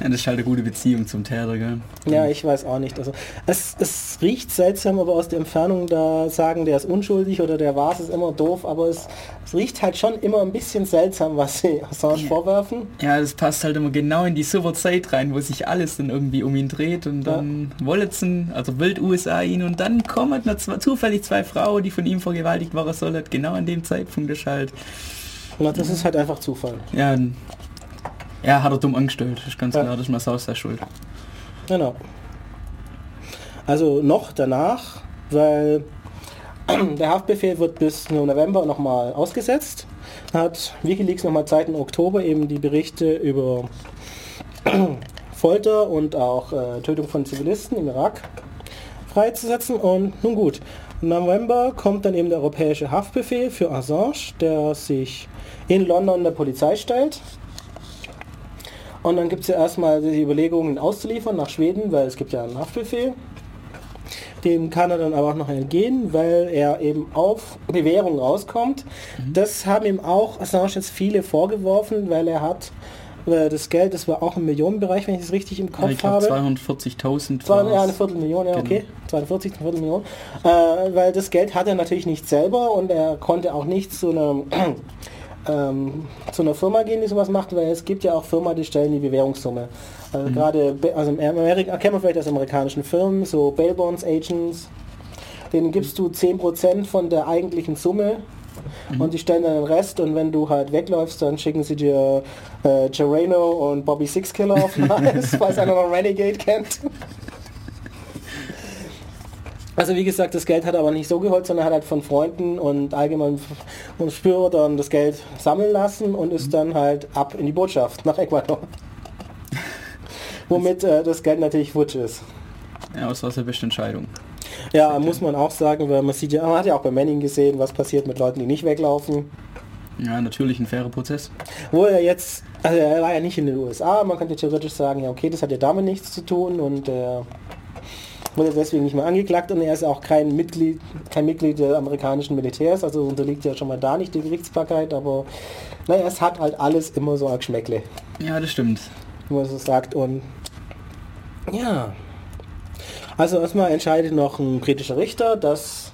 ja, das ist halt eine gute Beziehung zum Täter, gell? ja, ich weiß auch nicht. Also es, es riecht seltsam, aber aus der Entfernung da sagen, der ist unschuldig oder der war es, ist immer doof, aber es, es riecht halt schon immer ein bisschen seltsam, was sie Assange Ja. vorwerfen. Ja, das passt halt immer genau in die super Zeit rein, wo sich alles dann irgendwie um ihn dreht und dann wollen sie, also wild USA ihn und dann kommen zwei, zufällig zwei Frauen, die von ihm vergewaltigt waren sollen, genau an dem Zeitpunkt ist halt, Na, das ist halt einfach Zufall. ja, ja, hat er dumm angestellt, ist ganz Ja. klar, das ist Massaus der Schuld. Genau. Also noch danach, weil der Haftbefehl wird bis November nochmal ausgesetzt, hat Wikileaks nochmal Zeit im Oktober eben die Berichte über Folter und auch äh, Tötung von Zivilisten im Irak freizusetzen und nun gut. Im November kommt dann eben der europäische Haftbefehl für Assange, der sich in London der Polizei stellt. Und dann gibt es ja erstmal die Überlegungen, ihn auszuliefern nach Schweden, weil es gibt ja einen Haftbefehl. Dem kann er dann aber auch noch entgehen, weil er eben auf Bewährung rauskommt. Das haben ihm auch Assange jetzt viele vorgeworfen, weil er hat äh, das Geld, das war auch im Millionenbereich, wenn ich es richtig im Ja, Kopf ich glaube habe. 240.000 Zwei, ja, eine. Viertelmillion, ja, Genau. okay. 42, eine Viertelmillion. Äh, weil das Geld hat er natürlich nicht selber und er konnte auch nicht zu einer, ähm, zu einer Firma gehen, die sowas macht, weil es gibt ja auch Firmen, die stellen die Bewährungssumme. Also gerade, be- also in Amerika, kennen wir vielleicht aus amerikanischen Firmen, so Bail Bonds Agents, denen gibst du 10% von der eigentlichen Summe und die stellen dann den Rest und wenn du halt wegläufst, dann schicken sie dir äh, Gerano und Bobby Sixkiller auf falls einer noch Renegade kennt. Also wie gesagt, das Geld hat er aber nicht so geholt, sondern hat halt von Freunden und allgemein und Spürern das Geld sammeln lassen und ist dann halt ab in die Botschaft nach Ecuador. womit äh, das Geld natürlich futsch ist. Ja, das war eine beste Entscheidung. Ja, muss man auch sagen, weil man sieht ja, man hat ja auch bei Manning gesehen, was passiert mit Leuten, die nicht weglaufen. Ja, natürlich ein fairer Prozess. Wo er jetzt, also er war ja nicht in den USA, man könnte theoretisch sagen, ja okay, das hat ja damit nichts zu tun und er wurde deswegen nicht mehr angeklagt und er ist auch kein Mitglied, kein Mitglied der amerikanischen Militärs, also unterliegt ja schon mal da nicht die Gerichtsbarkeit, aber naja, es hat halt alles immer so ein Geschmäckle, Ja, das stimmt. wie man so sagt und ja. Also erstmal entscheidet noch ein britischer Richter, dass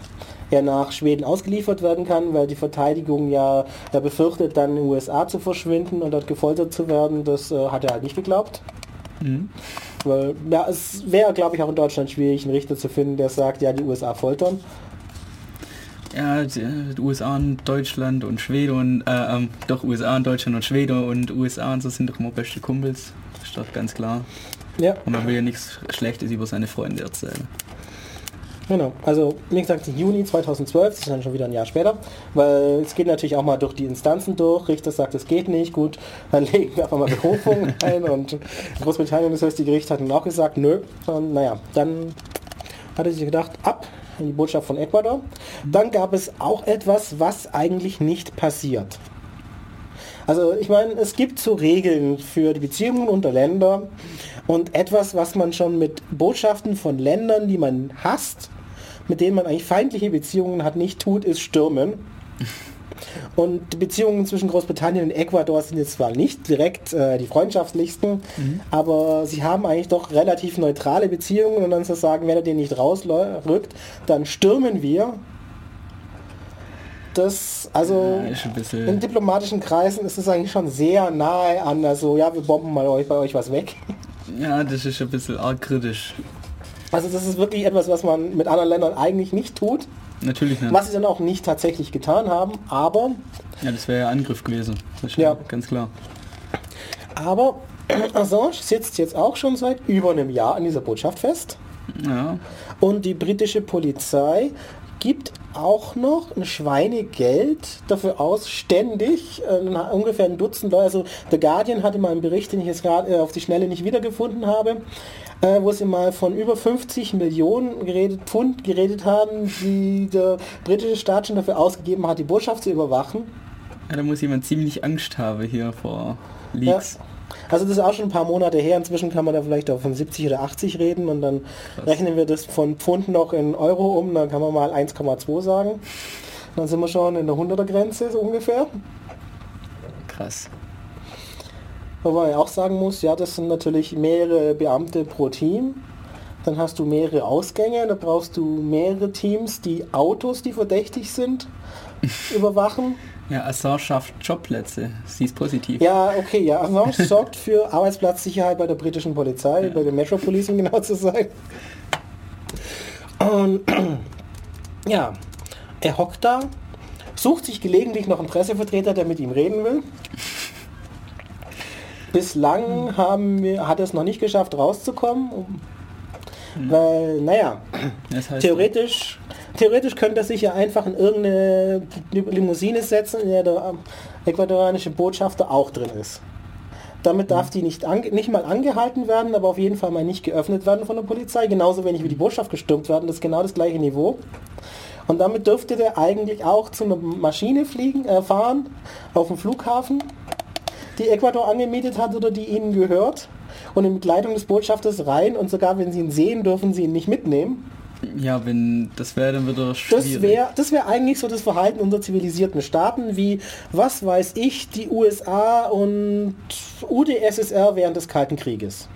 er nach Schweden ausgeliefert werden kann, weil die Verteidigung ja, ja befürchtet, dann in den USA zu verschwinden und dort gefoltert zu werden. Das äh, hat er halt nicht geglaubt. Mhm. Weil ja, es wäre, glaube ich, auch in Deutschland schwierig, einen Richter zu finden, der sagt, ja, die USA foltern. Ja, die, die USA und Deutschland und Schweden und, äh, ähm, doch USA und Deutschland und Schweden und USA und so sind doch immer beste Kumpels. Das ist doch ganz klar. Ja, Und man will ja nichts Schlechtes über seine Freunde erzählen. Genau. Also, wie gesagt, Juni 2012, das ist dann schon wieder ein Jahr später, weil es geht natürlich auch mal durch die Instanzen durch. Richter sagt, es geht nicht, gut, dann legen wir einfach mal Berufung ein und Großbritannien, das höchste Gericht hat dann auch gesagt, nö. Und naja, dann hat er sich gedacht, ab in die Botschaft von Ecuador. Dann gab es auch etwas, was eigentlich nicht passiert. Also ich meine, es gibt so Regeln für die Beziehungen unter Ländern und etwas, was man schon mit Botschaften von Ländern, die man hasst, mit denen man eigentlich feindliche Beziehungen hat, nicht tut, ist stürmen. Und die Beziehungen zwischen Großbritannien und Ecuador sind jetzt zwar nicht direkt äh, die freundschaftlichsten, aber sie haben eigentlich doch relativ neutrale Beziehungen und dann zu sagen, wenn er den nicht rausrückt, dann stürmen wir. Das, also Ja, in diplomatischen Kreisen ist es eigentlich schon sehr nahe an, also ja, wir bomben mal euch, bei euch was weg. Ja, das ist ein bisschen arg kritisch. Also das ist wirklich etwas, was man mit anderen Ländern eigentlich nicht tut, Natürlich nicht. was sie dann auch nicht tatsächlich getan haben, aber Ja, das wäre ja Angriff gewesen. Ja ganz klar. Aber Assange sitzt jetzt auch schon seit über einem Jahr an dieser Botschaft fest. Ja, Und die britische Polizei gibt auch noch ein Schweinegeld dafür aus, ständig äh, ungefähr ein Dutzend Leute, also The Guardian hatte mal einen Bericht, den ich jetzt gerade äh, auf die Schnelle nicht wiedergefunden habe, äh, wo sie mal von über 50 Millionen geredet, Pfund geredet haben, die der britische Staat schon dafür ausgegeben hat, die Botschaft zu überwachen. ja da muss jemand ziemlich Angst haben hier vor Leaks. Also das ist auch schon ein paar Monate her. Inzwischen kann man da vielleicht auch von 70 oder 80 reden und dann rechnen wir das von Pfund noch in Euro um, dann kann man mal 1,2 sagen. Dann sind wir schon in der 100er Grenze so ungefähr. Krass. Wobei man ja auch sagen muss, ja, das sind natürlich mehrere Beamte pro Team. Dann hast du mehrere Ausgänge, da brauchst du mehrere Teams, die Autos, die verdächtig sind, überwachen. Ja, Assange schafft Jobplätze. Sie ist positiv. Ja, okay, ja. Assange sorgt für Arbeitsplatzsicherheit bei der britischen Polizei, bei der Metro Police, um genau zu sein. Und ja, er hockt da, sucht sich gelegentlich noch einen Pressevertreter, der mit ihm reden will. Bislang haben wir, hat er es noch nicht geschafft, rauszukommen. um- Weil, naja, Das heißt, Theoretisch, theoretisch könnte er sich ja einfach in irgendeine Limousine setzen, in der der ähm, ecuadorianische Botschafter auch drin ist. Damit darf die nicht, nicht mal angehalten werden, aber auf jeden Fall mal nicht geöffnet werden von der Polizei. Genauso wenig wie die Botschaft gestürmt werden, das ist genau das gleiche Niveau. Und damit dürfte der eigentlich auch zu einer Maschine fliegen, äh, fahren, auf dem Flughafen, die Ecuador angemietet hat oder die ihnen gehört. Und in Begleitung des Botschafters rein und sogar wenn sie ihn sehen, dürfen sie ihn nicht mitnehmen. Ja, wenn das wäre dann wieder schwierig. Das wäre das wär eigentlich so das Verhalten unserer zivilisierten Staaten, wie, was weiß ich, die USA und UdSSR während des Kalten Krieges.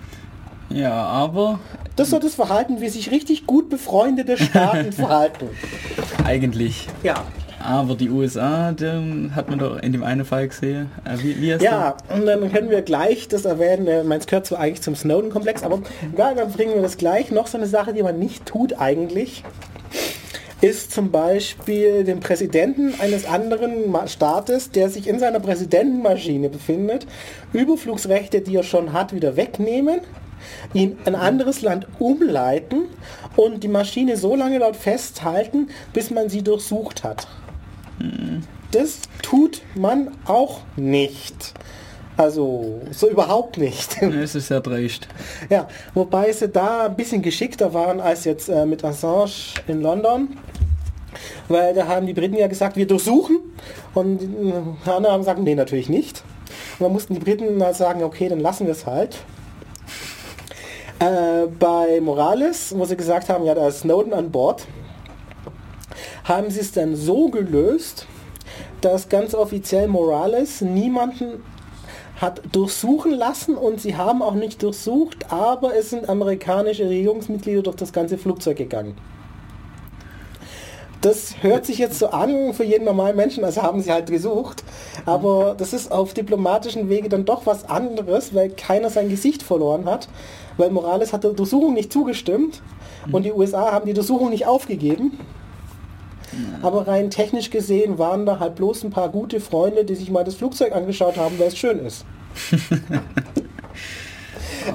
ja, aber Das ist so das Verhalten, wie sich richtig gut befreundete Staaten verhalten. eigentlich. Ja. Aber die USA, den hat man doch in dem einen Fall gesehen. Äh, wie, wie Ja, und dann können wir gleich das erwähnen, äh, meins gehört zwar eigentlich zum Snowden-Komplex, aber egal, dann bringen wir das gleich. Noch so eine Sache, die man nicht tut eigentlich, ist zum Beispiel den Präsidenten eines anderen Staates, der sich in seiner Präsidentenmaschine befindet, Überflugsrechte, die er schon hat, wieder wegnehmen, ihn in ein anderes Land umleiten und die Maschine so lange dort festhalten, bis man sie durchsucht hat. Das tut man auch nicht. Also so überhaupt nicht. Es ist sehr dreist. Ja, wobei sie da ein bisschen geschickter waren als jetzt äh, mit Assange in London. Weil da haben die Briten ja gesagt, wir durchsuchen. Und die anderen haben gesagt, nee, natürlich nicht. Und dann mussten die Briten dann sagen, okay, dann lassen wir es halt. Äh, bei Morales, wo sie gesagt haben, ja, da ist Snowden an Bord, haben sie es dann so gelöst, dass ganz offiziell Morales niemanden hat durchsuchen lassen und sie haben auch nicht durchsucht, aber es sind amerikanische Regierungsmitglieder durch das ganze Flugzeug gegangen. Das hört sich jetzt so an für jeden normalen Menschen, als haben sie halt gesucht. Aber das ist auf diplomatischen Wege dann doch was anderes, weil keiner sein Gesicht verloren hat. Weil Morales hat der Durchsuchung nicht zugestimmt und die USA haben die Durchsuchung nicht aufgegeben. Aber rein technisch gesehen waren da halt bloß ein paar gute Freunde, die sich mal das Flugzeug angeschaut haben, weil es schön ist.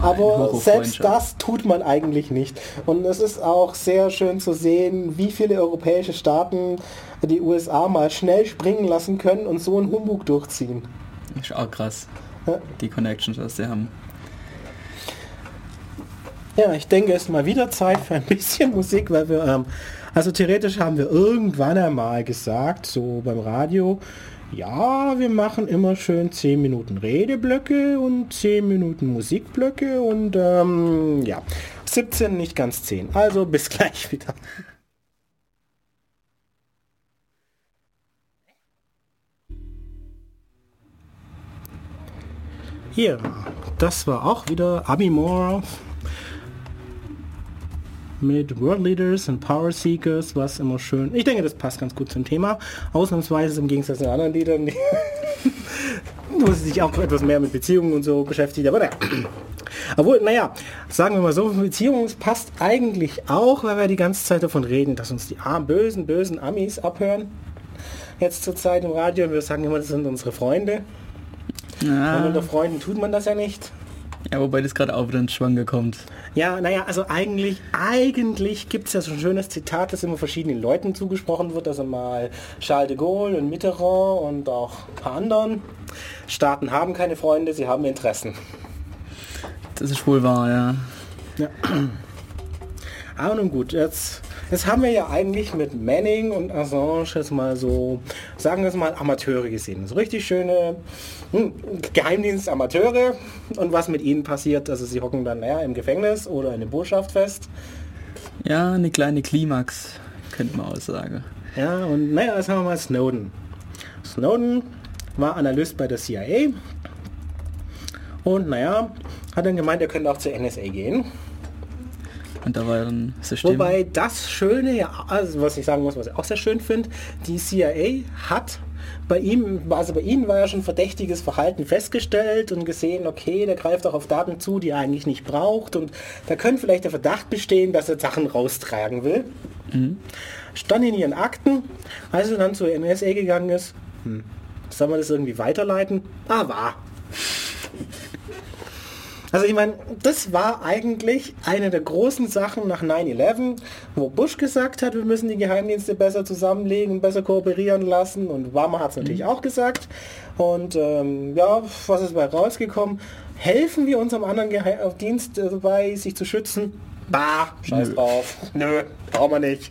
Aber selbst das tut man eigentlich nicht. Und es ist auch sehr schön zu sehen, wie viele europäische Staaten die USA mal schnell springen lassen können und so einen Humbug durchziehen. Ist auch krass. Ja. Die Connections, was sie haben. Ja, ich denke, es ist mal wieder Zeit für ein bisschen Musik, weil wir, ähm, also theoretisch haben wir irgendwann einmal gesagt, so beim Radio, ja, wir machen immer schön 10 Minuten Redeblöcke und 10 Minuten Musikblöcke und ähm, ja, 17 nicht ganz 10. Also bis gleich wieder. Hier, das war auch wieder Abimorph mit World Leaders und Power Seekers, was immer schön. Ich denke, das passt ganz gut zum Thema. Ausnahmsweise im Gegensatz zu anderen Liedern, die wo sie sich auch etwas mehr mit Beziehungen und so beschäftigt. Aber naja. Obwohl, naja, sagen wir mal so, Beziehungen passt eigentlich auch, weil wir die ganze Zeit davon reden, dass uns die armen, bösen, bösen Amis abhören. Jetzt zur Zeit im Radio und wir sagen immer, das sind unsere Freunde. Ja. Und unter Freunden tut man das ja nicht. Ja, wobei das gerade auch wieder ins Schwange kommt. Ja, naja, also eigentlich, eigentlich gibt es ja so ein schönes Zitat, das immer verschiedenen Leuten zugesprochen wird. Also mal Charles de Gaulle und Mitterrand und auch ein paar anderen. Staaten haben keine Freunde, sie haben Interessen. Das ist wohl wahr, ja. Ja. Aber nun gut, jetzt, jetzt haben wir ja eigentlich mit Manning und Assange jetzt mal so, sagen wir es mal, Amateure gesehen. So richtig schöne hm, Geheimdienst-Amateure und was mit ihnen passiert. Also sie hocken dann naja, im Gefängnis oder in der Botschaft fest. Ja, eine kleine Klimax, könnte man auch sagen. Ja, und naja, jetzt haben wir mal Snowden. Snowden war Analyst bei der CIA und naja, hat dann gemeint, er könnte auch zur NSA gehen. Und da war dann System. Wobei das Schöne, ja, also was ich sagen muss, was ich auch sehr schön finde, die CIA hat bei ihm, also bei ihnen war ja schon verdächtiges Verhalten festgestellt und gesehen, okay, der greift auch auf Daten zu, die er eigentlich nicht braucht und da könnte vielleicht der Verdacht bestehen, dass er Sachen raustragen will. Mhm. Stand in ihren Akten, als er dann zur NSA gegangen ist, hm, soll man das irgendwie weiterleiten? Ah, war. Also ich meine, das war eigentlich eine der großen Sachen nach 9-11, wo Bush gesagt hat, wir müssen die Geheimdienste besser zusammenlegen, besser kooperieren lassen und Obama hat es natürlich auch gesagt. Und ähm, ja, was ist bei rausgekommen? Helfen wir unserem anderen Geheimdienst dabei, sich zu schützen? Bah, scheiß Nö. drauf. Nö, brauchen wir nicht.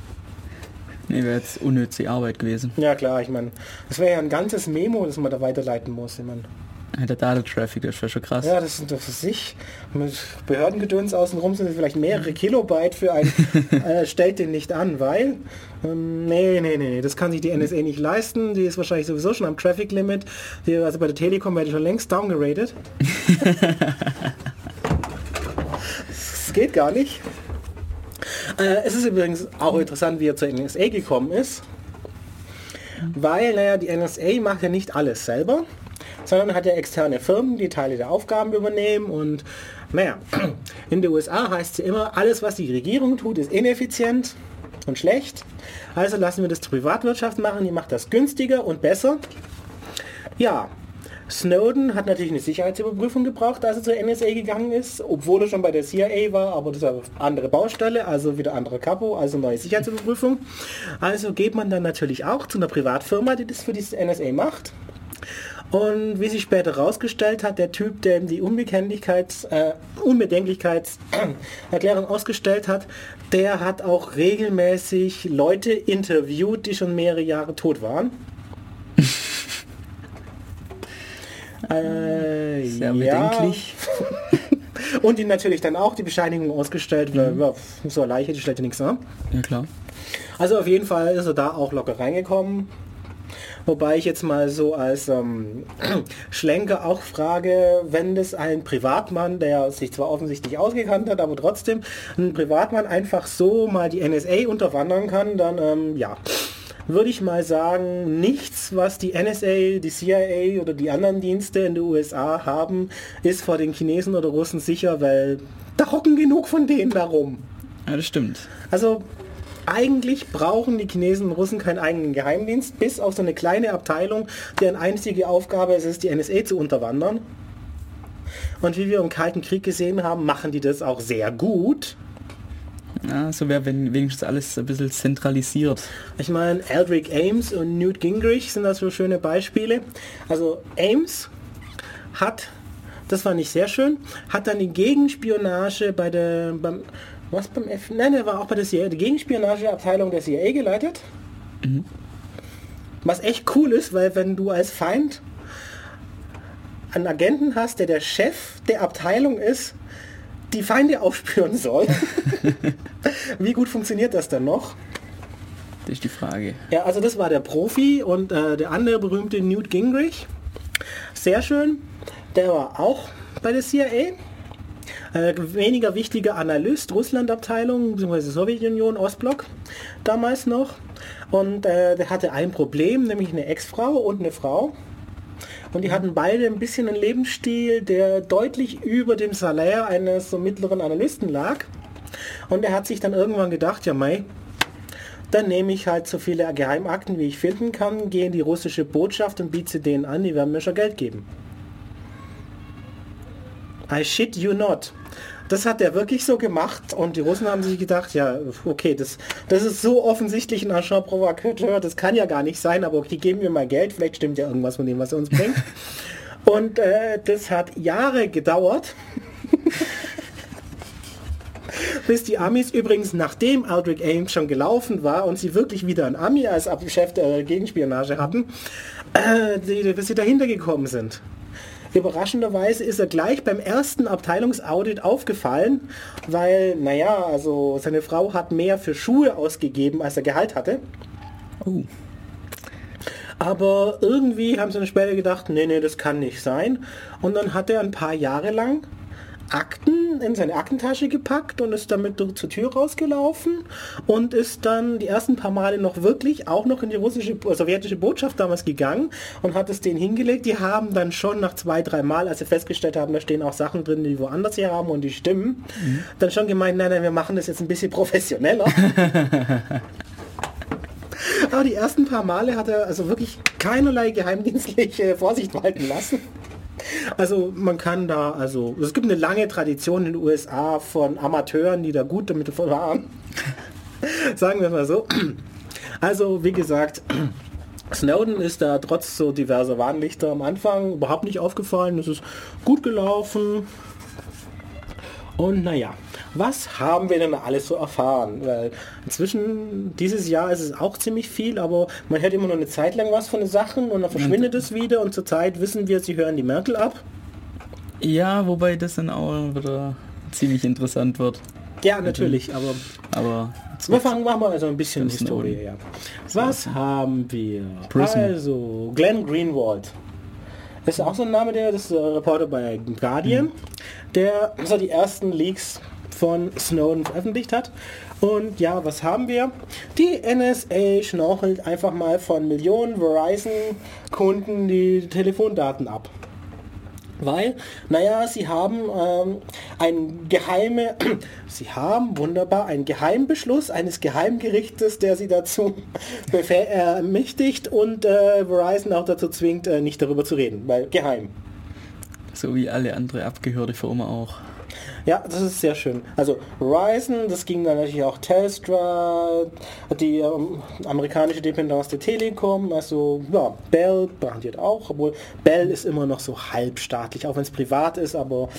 Nee, wäre jetzt unnütze Arbeit gewesen. Ja klar, ich meine, das wäre ja ein ganzes Memo, das man da weiterleiten muss. Ich mein, Der Datentraffic, das wäre schon krass. ja, das sind doch für sich. Mit Behördengedöns außenrum sind vielleicht mehrere Kilobyte für ein, äh, stellt den nicht an, weil, ähm, nee, nee, nee, das kann sich die NSA nicht leisten. Die ist wahrscheinlich sowieso schon am Traffic Limit. Die, also bei der Telekom werde ich schon längst downgeradet. das geht gar nicht. Äh, es ist übrigens auch interessant, wie er zur NSA gekommen ist. Weil, naja, die NSA macht ja nicht alles selber, sondern hat ja externe Firmen, die Teile der Aufgaben übernehmen und naja, in den USA heißt es immer, alles was die Regierung tut, ist ineffizient und schlecht. Also lassen wir das zur Privatwirtschaft machen, die macht das günstiger und besser. Ja, Snowden hat natürlich eine Sicherheitsüberprüfung gebraucht, als er zur NSA gegangen ist, obwohl er schon bei der CIA war, aber das ist eine andere Baustelle, also wieder andere Kapo, also neue Sicherheitsüberprüfung. Also geht man dann natürlich auch zu einer Privatfirma, die das für die NSA macht. Und wie sich später herausgestellt hat, der Typ, der ihm die Unbekenntlichkeits, äh, Unbedenklichkeitserklärung ausgestellt hat, der hat auch regelmäßig Leute interviewt, die schon mehrere Jahre tot waren. äh, Sehr ja. bedenklich. Und ihm natürlich dann auch die Bescheinigung ausgestellt, weil ja, so eine Leiche, die stellt ja nichts an. Ja klar. Also auf jeden Fall ist er da auch locker reingekommen. Wobei ich jetzt mal so als ähm, Schlenker auch frage, wenn das ein Privatmann, der sich zwar offensichtlich ausgekannt hat, aber trotzdem ein Privatmann einfach so mal die NSA unterwandern kann, dann ähm, ja, würde ich mal sagen, nichts, was die NSA, die CIA oder die anderen Dienste in den USA haben, ist vor den Chinesen oder Russen sicher, weil da hocken genug von denen darum. Ja, das stimmt. Also eigentlich brauchen die Chinesen und Russen keinen eigenen Geheimdienst, bis auf so eine kleine Abteilung, deren einzige Aufgabe es ist, die NSA zu unterwandern. Und wie wir im Kalten Krieg gesehen haben, machen die das auch sehr gut. Ja, so wäre wenn wenigstens alles ein bisschen zentralisiert. Ich meine, Aldrich Ames und Newt Gingrich sind das so schöne Beispiele. Also Ames hat, das fand ich sehr schön, hat dann die Gegenspionage bei der, beim, was beim F, nein, er war auch bei der CIA, die Gegenspionageabteilung der CIA geleitet. Was echt cool ist, weil wenn du als Feind einen Agenten hast, der der Chef der Abteilung ist, die Feinde aufspüren soll. Wie gut funktioniert das dann noch? Das ist die Frage. Ja, also das war der Profi und äh, der andere berühmte Newt Gingrich. Sehr schön. Der war auch bei der CIA. Äh, weniger wichtiger Analyst, Russland-Abteilung. Sowjetunion, Ostblock damals noch. Und äh, der hatte ein Problem, nämlich eine Ex-Frau und eine Frau. Und die hatten beide ein bisschen einen Lebensstil, der deutlich über dem Salär eines so mittleren Analysten lag. Und er hat sich dann irgendwann gedacht, ja mei, dann nehme ich halt so viele Geheimakten, wie ich finden kann, gehe in die russische Botschaft und biete sie denen an, die werden mir schon Geld geben. I shit you not. Das hat er wirklich so gemacht und die Russen haben sich gedacht, ja, okay, das, das ist so offensichtlich ein Agent Provocateur, das kann ja gar nicht sein, aber die geben mir mal Geld, vielleicht stimmt ja irgendwas von dem, was er uns bringt. Und äh, das hat Jahre gedauert. Bis die Amis übrigens, nachdem Aldrich Ames schon gelaufen war und sie wirklich wieder einen Ami als Chef der Gegenspionage hatten, äh, die, bis sie dahinter gekommen sind. Überraschenderweise ist er gleich beim ersten Abteilungsaudit aufgefallen, weil, naja, also seine Frau hat mehr für Schuhe ausgegeben, als er Gehalt hatte. Oh. Aber irgendwie haben sie dann später gedacht, nee, nee, das kann nicht sein. Und dann hat er ein paar Jahre lang Akten in seine Aktentasche gepackt und ist damit durch zur Tür rausgelaufen und ist dann die ersten paar Male noch wirklich auch noch in die russische, äh, sowjetische Botschaft damals gegangen und hat es denen hingelegt. Die haben dann schon nach zwei, drei Mal, als sie festgestellt haben, da stehen auch Sachen drin, die woanders hier haben und die stimmen, dann schon gemeint, nein, nein, wir machen das jetzt ein bisschen professioneller. Aber die ersten paar Male hat er also wirklich keinerlei geheimdienstliche Vorsicht walten lassen. Also man kann da, also es gibt eine lange Tradition in den USA von Amateuren, die da gut damit waren. Sagen wir mal so. Also wie gesagt, Snowden ist da trotz so diverser Warnlichter am Anfang überhaupt nicht aufgefallen. Es ist gut gelaufen. Und naja, was haben wir denn alles so erfahren? Weil inzwischen, dieses Jahr ist es auch ziemlich viel, aber man hört immer nur eine Zeit lang was von den Sachen und dann verschwindet es wieder und zurzeit wissen wir, sie hören die Merkel ab. Ja, wobei das dann auch wieder ziemlich interessant wird. Ja, natürlich, aber Aber wir fangen machen wir also ein bisschen Historie, ja. Was haben wir? Prism. Also, Glenn Greenwald. Ist auch so ein Name, der das ist, Reporter bei Guardian, der so die ersten Leaks von Snowden veröffentlicht hat. Und ja, was haben wir? Die NSA schnorchelt einfach mal von Millionen Verizon-Kunden die Telefondaten ab. Weil, naja, sie haben ähm, ein geheime, sie haben wunderbar einen Geheimbeschluss eines Geheimgerichtes, der sie dazu äh, ermächtigt und äh, Verizon auch dazu zwingt, äh, nicht darüber zu reden, weil geheim. so wie alle andere abgehörte Firma auch. Ja, das ist sehr schön. Also Ryzen, das ging dann natürlich auch Telstra, die ähm, amerikanische Dependance der Telekom, also ja, Bell brandiert auch, obwohl Bell ist immer noch so halbstaatlich, auch wenn es privat ist, aber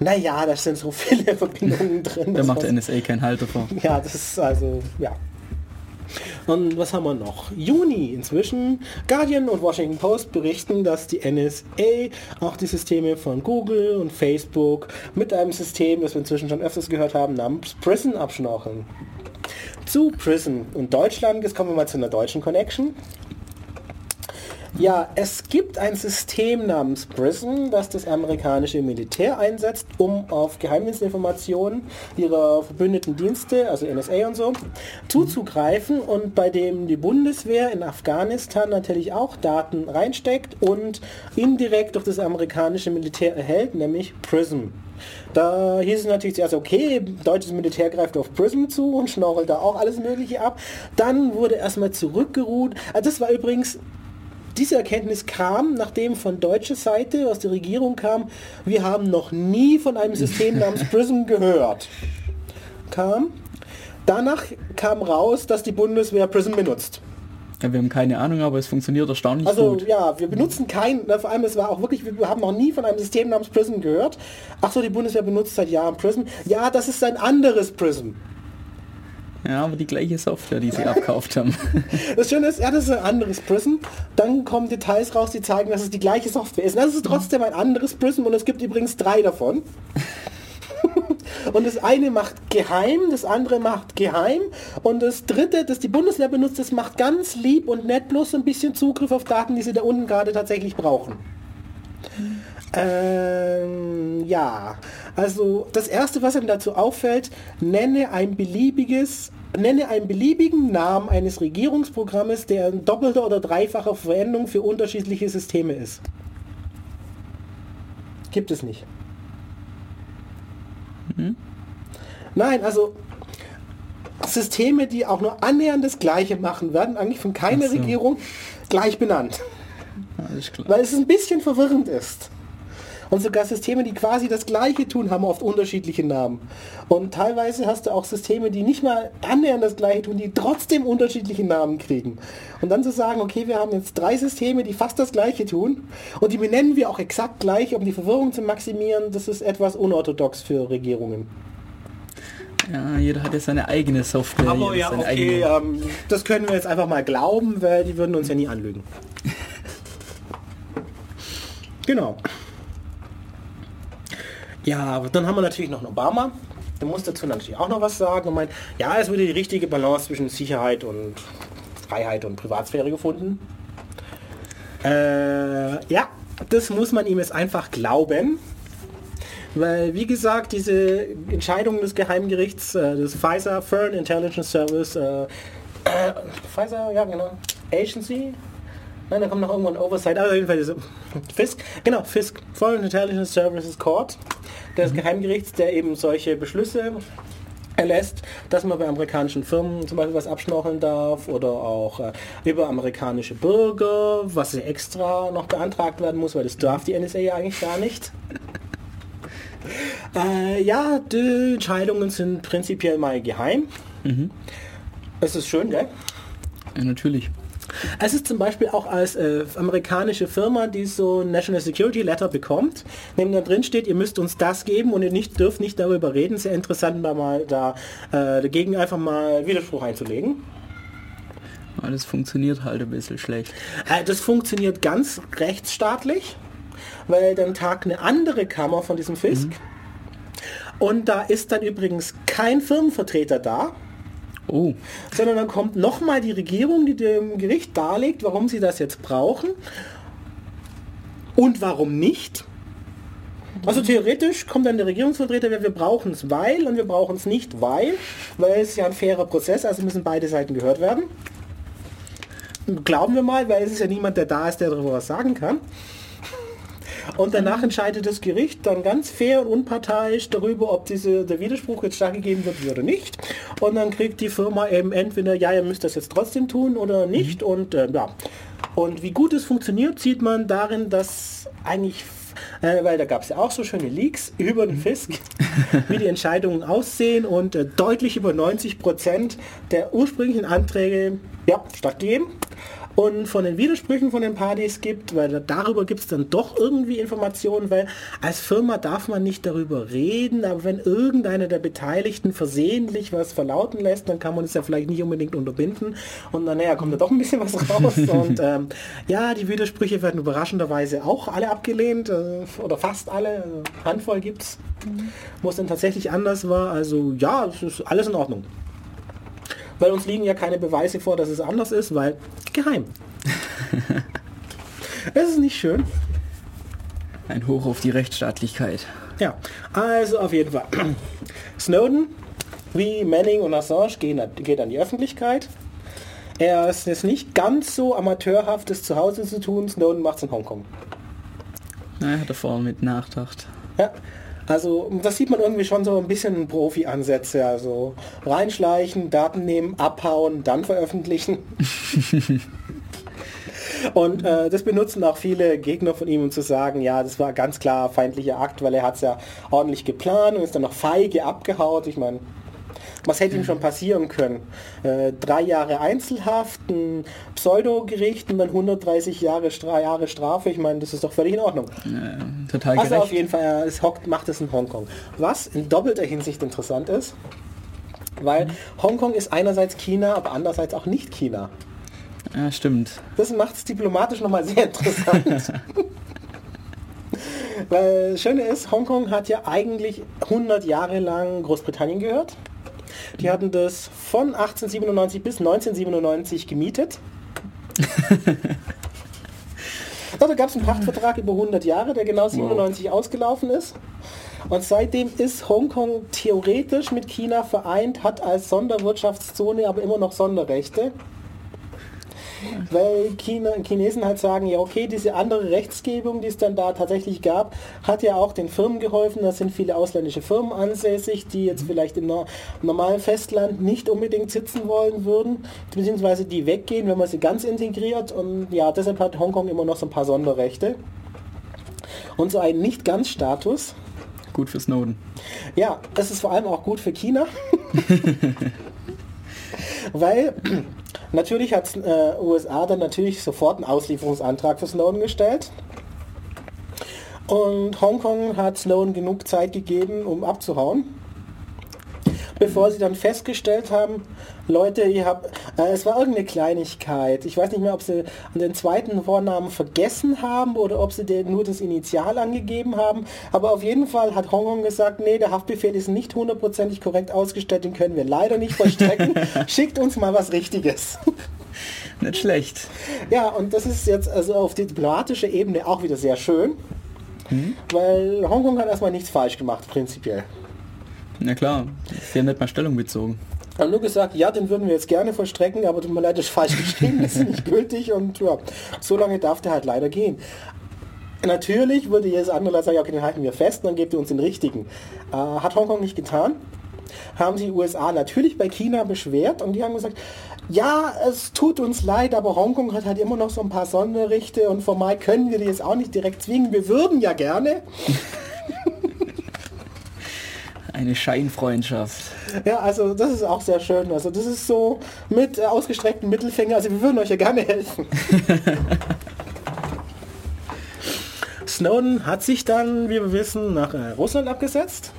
naja, da sind so viele Verbindungen drin. Da macht der NSA keinen Halt davor. ja, das ist also, ja. Und was haben wir noch? Juni inzwischen. Guardian und Washington Post berichten, dass die NSA auch die Systeme von Google und Facebook mit einem System, das wir inzwischen schon öfters gehört haben, namens Prison abschnorcheln. Zu Prison und Deutschland, jetzt kommen wir mal zu einer deutschen Connection. Ja, es gibt ein System namens PRISM, das das amerikanische Militär einsetzt, um auf Geheimdienstinformationen ihrer verbündeten Dienste, also NSA und so, zuzugreifen und bei dem die Bundeswehr in Afghanistan natürlich auch Daten reinsteckt und indirekt durch das amerikanische Militär erhält, nämlich PRISM. Da hieß es natürlich zuerst, okay, deutsches Militär greift auf PRISM zu und schnorrelt da auch alles Mögliche ab. Dann wurde erstmal zurückgeruht. Also das war übrigens diese Erkenntnis kam, nachdem von deutscher Seite aus der Regierung kam, wir haben noch nie von einem System namens PRISM gehört. Kam. Danach kam raus, dass die Bundeswehr PRISM benutzt. Ja, wir haben keine Ahnung, aber es funktioniert erstaunlich Also gut. ja, wir benutzen kein, vor allem es war auch wirklich, wir haben noch nie von einem System namens PRISM gehört. Ach so, die Bundeswehr benutzt seit Jahren PRISM. Ja, das ist ein anderes PRISM. Ja, aber die gleiche Software, die sie abkauft haben. Das Schöne ist, ja, das ist ein anderes Prism. Dann kommen Details raus, die zeigen, dass es die gleiche Software ist. Und das ist trotzdem ein anderes Prism und es gibt übrigens drei davon. Und das eine macht geheim, das andere macht geheim und das dritte, das die Bundeswehr benutzt, das macht ganz lieb und nett bloß ein bisschen Zugriff auf Daten, die sie da unten gerade tatsächlich brauchen. Ähm, ja, also das erste, was einem dazu auffällt, nenne ein beliebiges, nenne einen beliebigen Namen eines Regierungsprogrammes, der in doppelter oder dreifacher Verwendung für unterschiedliche Systeme ist. Gibt es nicht. Nein, also Systeme, die auch nur annähernd das Gleiche machen, werden eigentlich von keiner so. Regierung gleich benannt weil es ein bisschen verwirrend ist. Und sogar Systeme, die quasi das gleiche tun, haben oft unterschiedliche Namen. Und teilweise hast du auch Systeme, die nicht mal annähernd das gleiche tun, die trotzdem unterschiedliche Namen kriegen. Und dann zu sagen, okay, wir haben jetzt drei Systeme, die fast das gleiche tun und die benennen wir auch exakt gleich, um die Verwirrung zu maximieren, das ist etwas unorthodox für Regierungen. Ja, jeder hat ja seine eigene Software. Aber ja, seine okay, eigene- ähm, das können wir jetzt einfach mal glauben, weil die würden uns ja nie anlügen. Genau. Ja, dann haben wir natürlich noch einen Obama. Der muss dazu natürlich auch noch was sagen und meint, ja, es wurde die richtige Balance zwischen Sicherheit und Freiheit und Privatsphäre gefunden. Äh, ja, das muss man ihm jetzt einfach glauben. Weil, wie gesagt, diese Entscheidung des Geheimgerichts, äh, des Pfizer Foreign Intelligence Service, äh, äh, Pfizer, ja genau, Agency, nein, da kommt noch irgendwo ein Oversight, aber auf jeden Fall diese FISC, genau, FISC, Foreign Intelligence Services Court, des Geheimgerichts, der eben solche Beschlüsse erlässt, dass man bei amerikanischen Firmen zum Beispiel was abschnorcheln darf oder auch äh, über amerikanische Bürger, was extra noch beantragt werden muss, weil das darf die NSA ja eigentlich gar nicht. Äh, ja, die Entscheidungen sind prinzipiell mal geheim. Es ist schön, gell? Ja, natürlich. Es ist zum Beispiel auch als äh, amerikanische Firma, die so ein National Security Letter bekommt, neben da drin steht, ihr müsst uns das geben und ihr nicht, dürft nicht darüber reden. Sehr interessant, da mal da äh, dagegen einfach mal Widerspruch einzulegen. Aber das funktioniert halt ein bisschen schlecht. Äh, das funktioniert ganz rechtsstaatlich, weil dann tagt eine andere Kammer von diesem Fisk. Und da ist dann übrigens kein Firmenvertreter da, Oh, sondern dann kommt nochmal die Regierung, die dem Gericht darlegt, warum sie das jetzt brauchen und warum nicht. Also theoretisch kommt dann der Regierungsvertreter, wir brauchen es weil und wir brauchen es nicht weil, weil es ja ein fairer Prozess, also müssen beide Seiten gehört werden. Glauben wir mal, weil es ist ja niemand, der da ist, der darüber was sagen kann. Und danach entscheidet das Gericht dann ganz fair und unparteiisch darüber, ob diese, der Widerspruch jetzt stattgegeben wird oder nicht. Und dann kriegt die Firma eben entweder, ja, ihr müsst das jetzt trotzdem tun oder nicht. Und äh, ja. Und wie gut es funktioniert, sieht man darin, dass eigentlich Äh, weil da gab es ja auch so schöne Leaks über den Fisk, wie die Entscheidungen aussehen und äh, deutlich über 90 Prozent der ursprünglichen Anträge ja, stattgegeben. Und von den Widersprüchen von den Partys gibt, weil da- darüber gibt es dann doch irgendwie Informationen, weil als Firma darf man nicht darüber reden, aber wenn irgendeiner der Beteiligten versehentlich was verlauten lässt, dann kann man es ja vielleicht nicht unbedingt unterbinden und dann naja, kommt da doch ein bisschen was raus. und ähm, ja, die Widersprüche werden überraschenderweise auch alle abgelehnt, äh, oder fast alle, also Handvoll gibt's, wo es dann tatsächlich anders war. Also ja, es ist alles in Ordnung. Weil uns liegen ja keine Beweise vor, dass es anders ist, weil geheim. es ist nicht schön. Ein Hoch auf die Rechtsstaatlichkeit. Ja, also auf jeden Fall. Snowden, wie Manning und Assange, gehen, geht an die Öffentlichkeit. Er ist jetzt nicht ganz so amateurhaft, es zu Hause zu tun. Snowden macht es in Hongkong. Na, er hat davor mit nachgedacht. Ja, also das sieht man irgendwie schon so ein bisschen Profi-Ansätze. Also reinschleichen, Daten nehmen, abhauen, dann veröffentlichen. Und äh, das benutzen auch viele Gegner von ihm, um zu sagen, ja, das war ganz klar feindlicher Akt, weil er hat es ja ordentlich geplant und ist dann noch feige abgehaut. Ich meine, was hätte ihm schon passieren können? Äh, drei Jahre Einzelhaft, ein Pseudogericht und dann 130 Jahre, Stra Jahre Strafe. Ich meine, das ist doch völlig in Ordnung. Äh, total Also auf jeden Fall, er es hockt, macht es in Hongkong. Was in doppelter Hinsicht interessant ist, weil Hongkong ist einerseits China, aber andererseits auch nicht China. Ja, stimmt. Das macht es diplomatisch nochmal sehr interessant. weil das Schöne ist, Hongkong hat ja eigentlich 100 Jahre lang Großbritannien gehört. Die hatten das von 1897 bis 1997 gemietet. Da gab es einen Pachtvertrag über 100 Jahre, der genau 97 ausgelaufen ist. Und seitdem ist Hongkong theoretisch mit China vereint, hat als Sonderwirtschaftszone aber immer noch Sonderrechte. Weil China, Chinesen halt sagen, ja okay, diese andere Rechtsgebung, die es dann da tatsächlich gab, hat ja auch den Firmen geholfen. Da sind viele ausländische Firmen ansässig, die jetzt vielleicht im no- normalen Festland nicht unbedingt sitzen wollen würden, beziehungsweise die weggehen, wenn man sie ganz integriert. Und ja, deshalb hat Hongkong immer noch so ein paar Sonderrechte. Und so einen Nicht-Ganz-Status. Gut für Snowden. Ja, das ist vor allem auch gut für China. Weil natürlich hat äh, USA dann natürlich sofort einen Auslieferungsantrag für Snowden gestellt. Und Hongkong hat Snowden genug Zeit gegeben, um abzuhauen. Bevor sie dann festgestellt haben, Leute, ihr habt, äh, es war irgendeine Kleinigkeit. Ich weiß nicht mehr, ob sie an den zweiten Vornamen vergessen haben oder ob sie den nur das Initial angegeben haben. Aber auf jeden Fall hat Hongkong gesagt, nee, der Haftbefehl ist nicht hundertprozentig korrekt ausgestellt, den können wir leider nicht vollstrecken. Schickt uns mal was Richtiges. Nicht schlecht. Ja, und das ist jetzt also auf diplomatischer Ebene auch wieder sehr schön, weil Hongkong hat erstmal nichts falsch gemacht, prinzipiell. Na klar, sie haben nicht mal Stellung bezogen. Haben nur gesagt, ja, den würden wir jetzt gerne vollstrecken, aber tut mir leid, das ist falsch geschrieben, das ist nicht gültig und ja, so lange darf der halt leider gehen. Natürlich würde jedes andere sagen, okay, den halten wir fest, dann gebt ihr uns den richtigen. Äh, hat Hongkong nicht getan. Haben die USA natürlich bei China beschwert und die haben gesagt, ja, es tut uns leid, aber Hongkong hat halt immer noch so ein paar Sonderrechte und formal können wir die jetzt auch nicht direkt zwingen. Wir würden ja gerne. Eine Scheinfreundschaft. Ja, also das ist auch sehr schön. Also das ist so mit äh, ausgestrecktem Mittelfinger. Also wir würden euch ja gerne helfen. Snowden hat sich dann, wie wir wissen, nach äh, Russland abgesetzt,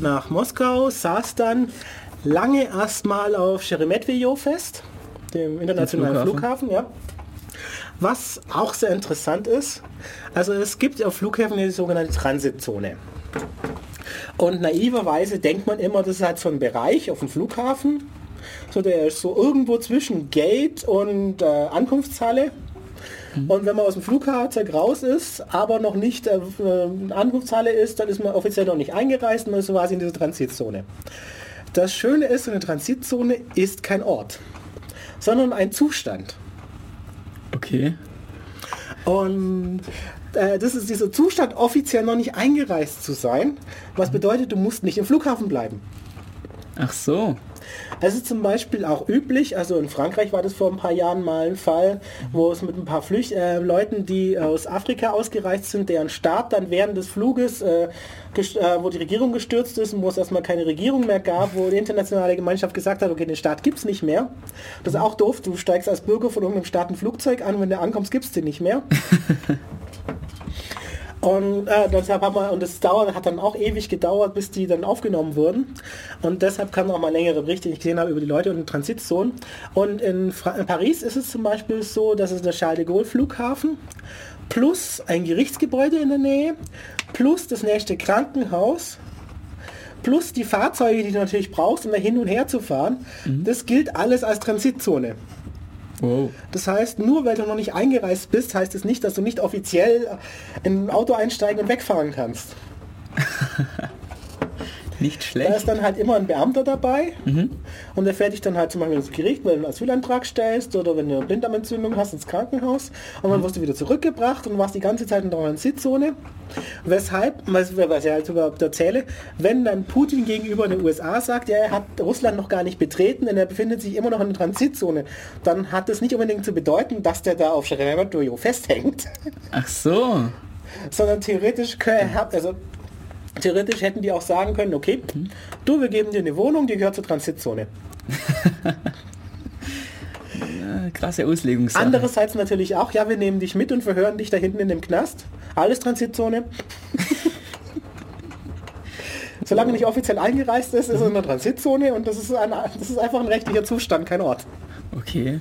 nach Moskau, saß dann lange erstmal auf Sheremetyevo fest, dem internationalen Flughafen. Flughafen. ja. Was auch sehr interessant ist, also es gibt auf Flughäfen eine sogenannte Transitzone. Und naiverweise denkt man immer, das ist halt so ein Bereich auf dem Flughafen. So, der ist so irgendwo zwischen Gate und äh, Ankunftshalle. Und wenn man aus dem Flughafen raus ist, aber noch nicht äh, äh, Ankunftshalle ist, dann ist man offiziell noch nicht eingereist und man ist quasi in dieser Transitzone. Das Schöne ist, eine Transitzone ist kein Ort, sondern ein Zustand. Okay. Und äh, das ist dieser Zustand, offiziell noch nicht eingereist zu sein. Was bedeutet, du musst nicht im Flughafen bleiben. Ach so. Es ist zum Beispiel auch üblich, also in Frankreich war das vor ein paar Jahren mal ein Fall, wo es mit ein paar Flücht äh, Leuten, die aus Afrika ausgereist sind, deren Staat dann während des Fluges, äh, äh, wo die Regierung gestürzt ist und wo es erstmal keine Regierung mehr gab, wo die internationale Gemeinschaft gesagt hat, okay, den Staat gibt's nicht mehr. Das ist auch doof, du steigst als Bürger von irgendeinem Staat ein Flugzeug an, wenn du ankommst, gibt's den nicht mehr. Und äh, deshalb hat man, und das dauert, hat dann auch ewig gedauert, bis die dann aufgenommen wurden. Und deshalb kamen auch mal längere Berichte, die ich gesehen habe über die Leute und den Transitzonen. Und in, Fra in Paris ist es zum Beispiel so, dass es der Charles de Gaulle Flughafen plus ein Gerichtsgebäude in der Nähe, plus das nächste Krankenhaus, plus die Fahrzeuge, die du natürlich brauchst, um da hin und her zu fahren, das gilt alles als Transitzone. Wow. Das heißt, nur weil du noch nicht eingereist bist, heißt es nicht, dass du nicht offiziell in ein Auto einsteigen und wegfahren kannst. Nicht Da schlecht. ist dann halt immer ein Beamter dabei und der fährt dich dann halt zum Beispiel ins Gericht, weil du einen Asylantrag stellst oder wenn du eine Blinddarmentzündung hast, ins Krankenhaus und dann wirst du wieder zurückgebracht und warst die ganze Zeit in der Transitzone. Weshalb, was, was ich halt sogar erzähle, wenn dann Putin gegenüber den USA sagt, ja, er hat Russland noch gar nicht betreten, denn er befindet sich immer noch in der Transitzone, dann hat das nicht unbedingt zu bedeuten, dass der da auf Sheremetyevo festhängt, Ach so. sondern theoretisch, kö- also theoretisch hätten die auch sagen können, okay, du, wir geben dir eine Wohnung, die gehört zur Transitzone. Krasse Auslegungssache. Andererseits natürlich auch, ja, wir nehmen dich mit und verhören dich da hinten in dem Knast. Alles Transitzone. Solange nicht offiziell eingereist ist, ist in der Transitzone und das ist, ein, das ist einfach ein rechtlicher Zustand, kein Ort. Okay.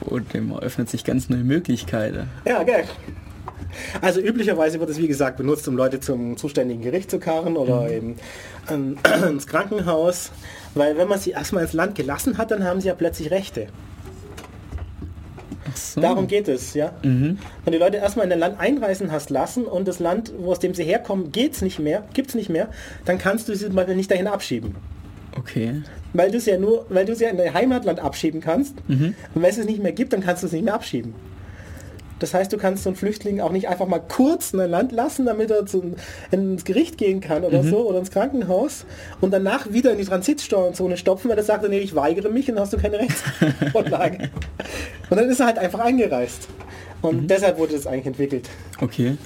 Und dem eröffnet sich ganz neue Möglichkeiten. Ja, gell. Also üblicherweise wird es wie gesagt benutzt, um Leute zum zuständigen Gericht zu karren oder eben ähm, ins Krankenhaus. Weil wenn man sie erstmal ins Land gelassen hat, dann haben sie ja plötzlich Rechte. So. Darum geht es, ja. Mhm. Wenn die Leute erstmal in ein Land einreisen hast lassen und das Land, wo aus dem sie herkommen, geht's nicht mehr, gibt's nicht mehr, dann kannst du sie mal nicht dahin abschieben. Okay. Weil du es ja nur, weil du es ja in dein Heimatland abschieben kannst. Und wenn es es nicht mehr gibt, dann kannst du es nicht mehr abschieben. Das heißt, du kannst so einen Flüchtling auch nicht einfach mal kurz in ein Land lassen, damit er zum, ins Gericht gehen kann oder so oder ins Krankenhaus und danach wieder in die Transitzone stopfen, weil er sagt, nee, ich weigere mich und dann hast du keine Rechtsgrundlage. und dann ist er halt einfach eingereist. Und deshalb wurde das eigentlich entwickelt. Okay.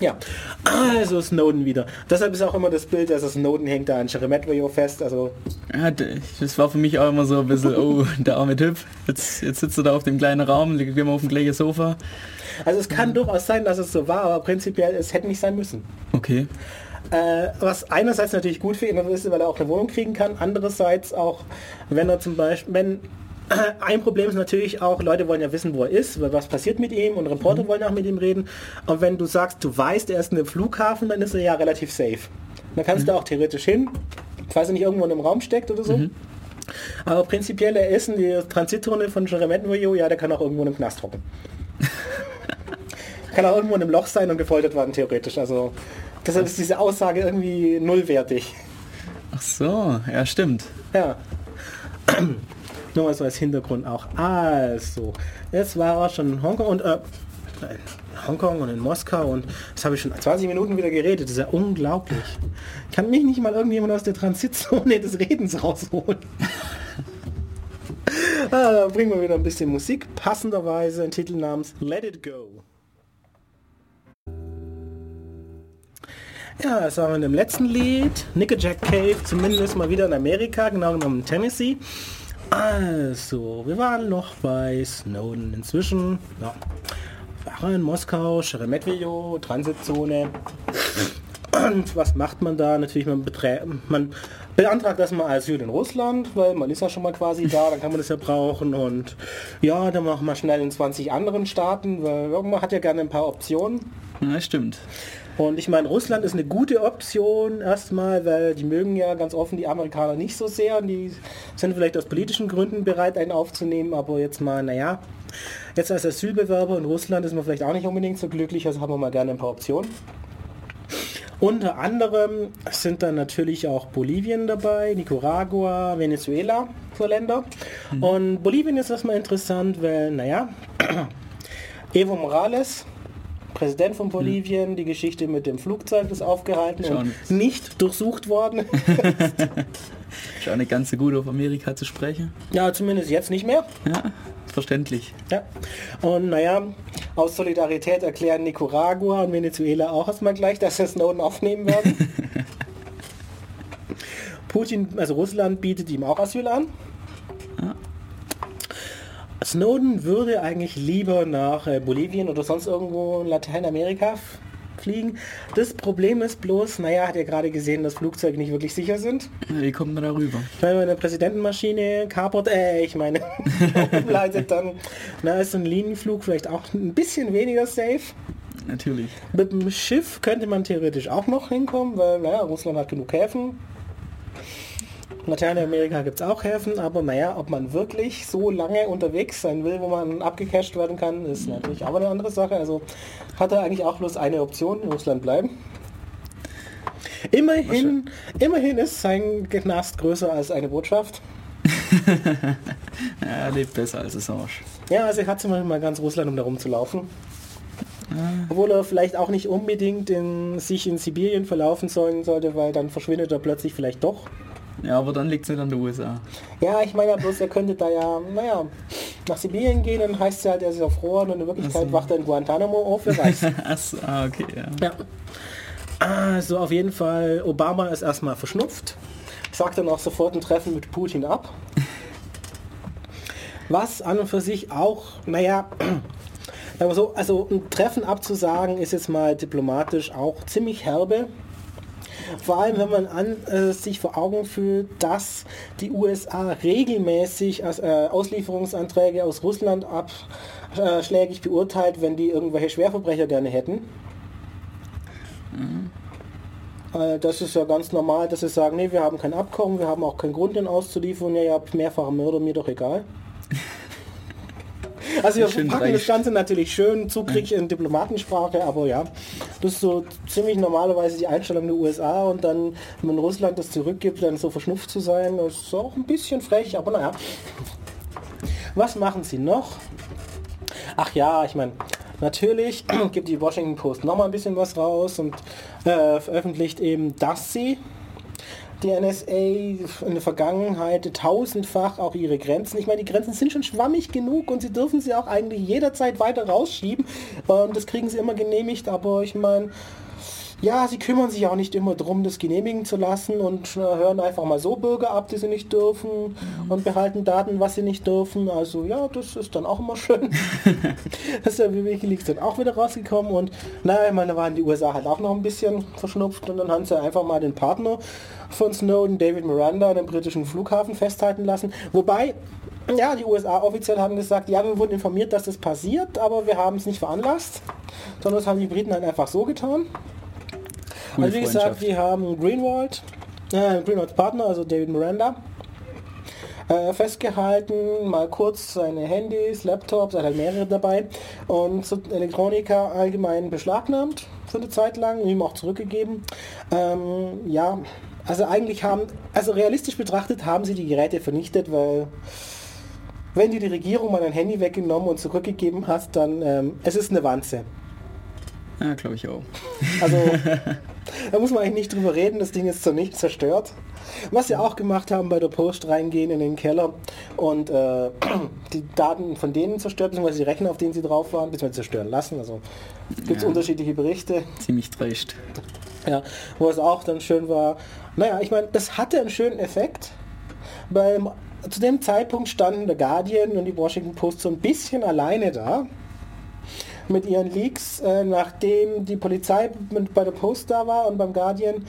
Ja, also Snowden wieder. Deshalb ist auch immer das Bild, dass Snowden hängt da an Sheremetyevo fest. Also Ja, das war für mich auch immer so ein bisschen, oh, der arme Typ. Jetzt, jetzt sitzt er da auf dem kleinen Raum, liegt immer auf dem gleichen Sofa. Also es kann durchaus sein, dass es so war, aber prinzipiell es hätte nicht sein müssen. Okay. Äh, was einerseits natürlich gut für ihn ist, weil er auch eine Wohnung kriegen kann, andererseits auch, wenn er zum Beispiel, wenn ein Problem ist natürlich auch, Leute wollen ja wissen, wo er ist, was passiert mit ihm und Reporter wollen auch mit ihm reden. Und wenn du sagst, du weißt, er ist in einem Flughafen, dann ist er ja relativ safe. Dann kannst du auch theoretisch hin, falls er nicht irgendwo in einem Raum steckt oder so. Aber prinzipiell, er ist in der Transitzone von Sheremetyevo, ja, der kann auch irgendwo in einem Knast hocken. kann auch irgendwo in einem Loch sein und gefoltert werden, theoretisch. Also deshalb ist diese Aussage irgendwie nullwertig. Ach so, ja stimmt. Ja. Nur mal so als Hintergrund auch. Also, jetzt war er schon in Hongkong und äh, in Hongkong und in Moskau und das habe ich schon 20 Minuten wieder geredet. Das ist ja unglaublich. Kann mich nicht mal irgendjemand aus der Transitzone des Redens rausholen. ah, bringen wir wieder ein bisschen Musik. Passenderweise ein Titel namens Let It Go. Ja, das wir in dem letzten Lied. Nickeljack Cave, zumindest mal wieder in Amerika, genau genommen in Tennessee. Also, wir waren noch bei Snowden. Inzwischen, ja, war er in Moskau, Sheremetyevo, Transitzone. Und was macht man da? Natürlich, man, man beantragt erstmal Asyl in Russland, weil man ist ja schon mal quasi da, dann kann man das ja brauchen. Und ja, dann machen wir schnell in 20 anderen Staaten, weil irgendwann hat ja gerne ein paar Optionen. Ja, stimmt. Und ich meine, Russland ist eine gute Option erstmal, weil die mögen ja ganz offen die Amerikaner nicht so sehr und die sind vielleicht aus politischen Gründen bereit, einen aufzunehmen, aber jetzt mal, naja, jetzt als Asylbewerber in Russland ist man vielleicht auch nicht unbedingt so glücklich, also haben wir mal gerne ein paar Optionen. Unter anderem sind dann natürlich auch Bolivien dabei, Nicaragua, Venezuela, so Länder. Und Bolivien ist erstmal interessant, weil, naja, Evo Morales, Präsident von Bolivien, die Geschichte mit dem Flugzeug ist aufgehalten Schon. und nicht durchsucht worden. Ist auch eine ganze gute auf Amerika zu sprechen. ja, zumindest jetzt nicht mehr. Ja, verständlich. Ja. Und naja, aus Solidarität erklären Nicaragua und Venezuela auch erstmal gleich, dass sie Snowden aufnehmen werden. Putin, also Russland, bietet ihm auch Asyl an. Snowden würde eigentlich lieber nach äh, Bolivien oder sonst irgendwo in Lateinamerika fliegen. Das Problem ist bloß, naja, hat er gerade gesehen, dass Flugzeuge nicht wirklich sicher sind. Wie kommt man darüber? Ich meine, wenn eine Präsidentenmaschine kapert, äh, ich meine, umleitet, dann na, ist ein Linienflug vielleicht auch ein bisschen weniger safe. Natürlich. Mit dem Schiff könnte man theoretisch auch noch hinkommen, weil naja, Russland hat genug Häfen. Lateinamerika gibt es auch Häfen, aber naja, ob man wirklich so lange unterwegs sein will, wo man abgecasht werden kann, ist natürlich auch eine andere Sache. Also hat er eigentlich auch bloß eine Option, in Russland bleiben. Immerhin, immerhin ist sein Knast größer als eine Botschaft. Ja, er lebt besser als Assange. Ja, also er hat zum Beispiel mal ganz Russland, um da rumzulaufen. Obwohl er vielleicht auch nicht unbedingt in, sich in Sibirien verlaufen sollen sollte, weil dann verschwindet er plötzlich vielleicht doch. Ja, aber dann liegt es nicht an der USA. Ja, ich meine ja bloß, er könnte da ja, naja, nach Sibirien gehen, dann heißt es ja halt, er ist erfroren und in Wirklichkeit so. wacht er in Guantanamo auf, wer weiß. Achso, ah, okay, ja. ja. Also auf jeden Fall, Obama ist erstmal verschnupft, sagt dann auch sofort ein Treffen mit Putin ab. Was an und für sich auch, naja, wir so, also ein Treffen abzusagen ist jetzt mal diplomatisch auch ziemlich herbe. Vor allem, wenn man an, äh, sich vor Augen fühlt, dass die USA regelmäßig als, äh, Auslieferungsanträge aus Russland abschlägig beurteilt, wenn die irgendwelche Schwerverbrecher gerne hätten. Äh, Das ist ja ganz normal, dass sie sagen, nee, wir haben kein Abkommen, wir haben auch keinen Grund, den auszuliefern. Ja, ihr habt mehrfache Mörder, mir doch egal. Also wir Schön verpacken das. Ganze natürlich schön zugriffig in Diplomatensprache, aber ja, das ist so ziemlich normalerweise die Einstellung der USA und dann, wenn Russland das zurückgibt, dann so verschnupft zu sein, das ist auch ein bisschen frech, aber naja. Was machen sie noch? Ach ja, ich meine, natürlich gibt die Washington Post noch mal ein bisschen was raus und äh, veröffentlicht eben, dass sie die NSA in der Vergangenheit tausendfach auch ihre Grenzen. Ich meine, die Grenzen sind schon schwammig genug und sie dürfen sie auch eigentlich jederzeit weiter rausschieben. Ähm, das kriegen sie immer genehmigt, aber ich meine, ja, sie kümmern sich auch nicht immer darum, das genehmigen zu lassen und äh, hören einfach mal so Bürger ab, die sie nicht dürfen und behalten Daten, was sie nicht dürfen. Also ja, das ist dann auch immer schön. das ist ja wie Wikileaks dann auch wieder rausgekommen und naja, ich meine, da waren die USA halt auch noch ein bisschen verschnupft und dann haben sie einfach mal den Partner von Snowden, David Miranda, an dem britischen Flughafen festhalten lassen. Wobei, ja, die USA offiziell haben gesagt, ja, wir wurden informiert, dass das passiert, aber wir haben es nicht veranlasst, sondern das haben die Briten halt einfach so getan. Gute Also wie gesagt, wir haben Greenwald, äh, Greenwalds Partner, also David Miranda, äh, festgehalten, mal kurz seine Handys, Laptops, er hat halt mehrere dabei und Elektronika allgemein beschlagnahmt für eine Zeit lang ihm auch zurückgegeben. Ähm, ja, also eigentlich haben, also realistisch betrachtet haben sie die Geräte vernichtet, weil wenn dir die Regierung mal dein Handy weggenommen und zurückgegeben hat, dann ähm, es ist eine Wanze. Ja, glaube ich auch. Also da muss man eigentlich nicht drüber reden, das Ding ist so nicht zerstört. Was sie auch gemacht haben bei der Post, reingehen in den Keller und äh, die Daten von denen zerstört, beziehungsweise die Rechner, auf denen sie drauf waren, beziehungsweise zerstören lassen. Also gibt es Ja. unterschiedliche Berichte, Ziemlich dreist. ja, wo es auch dann schön war. Naja, ich meine, das hatte einen schönen Effekt. Beim, zu dem Zeitpunkt standen der Guardian und die Washington Post so ein bisschen alleine da mit ihren Leaks, äh, nachdem die Polizei bei der Post da war und beim Guardian.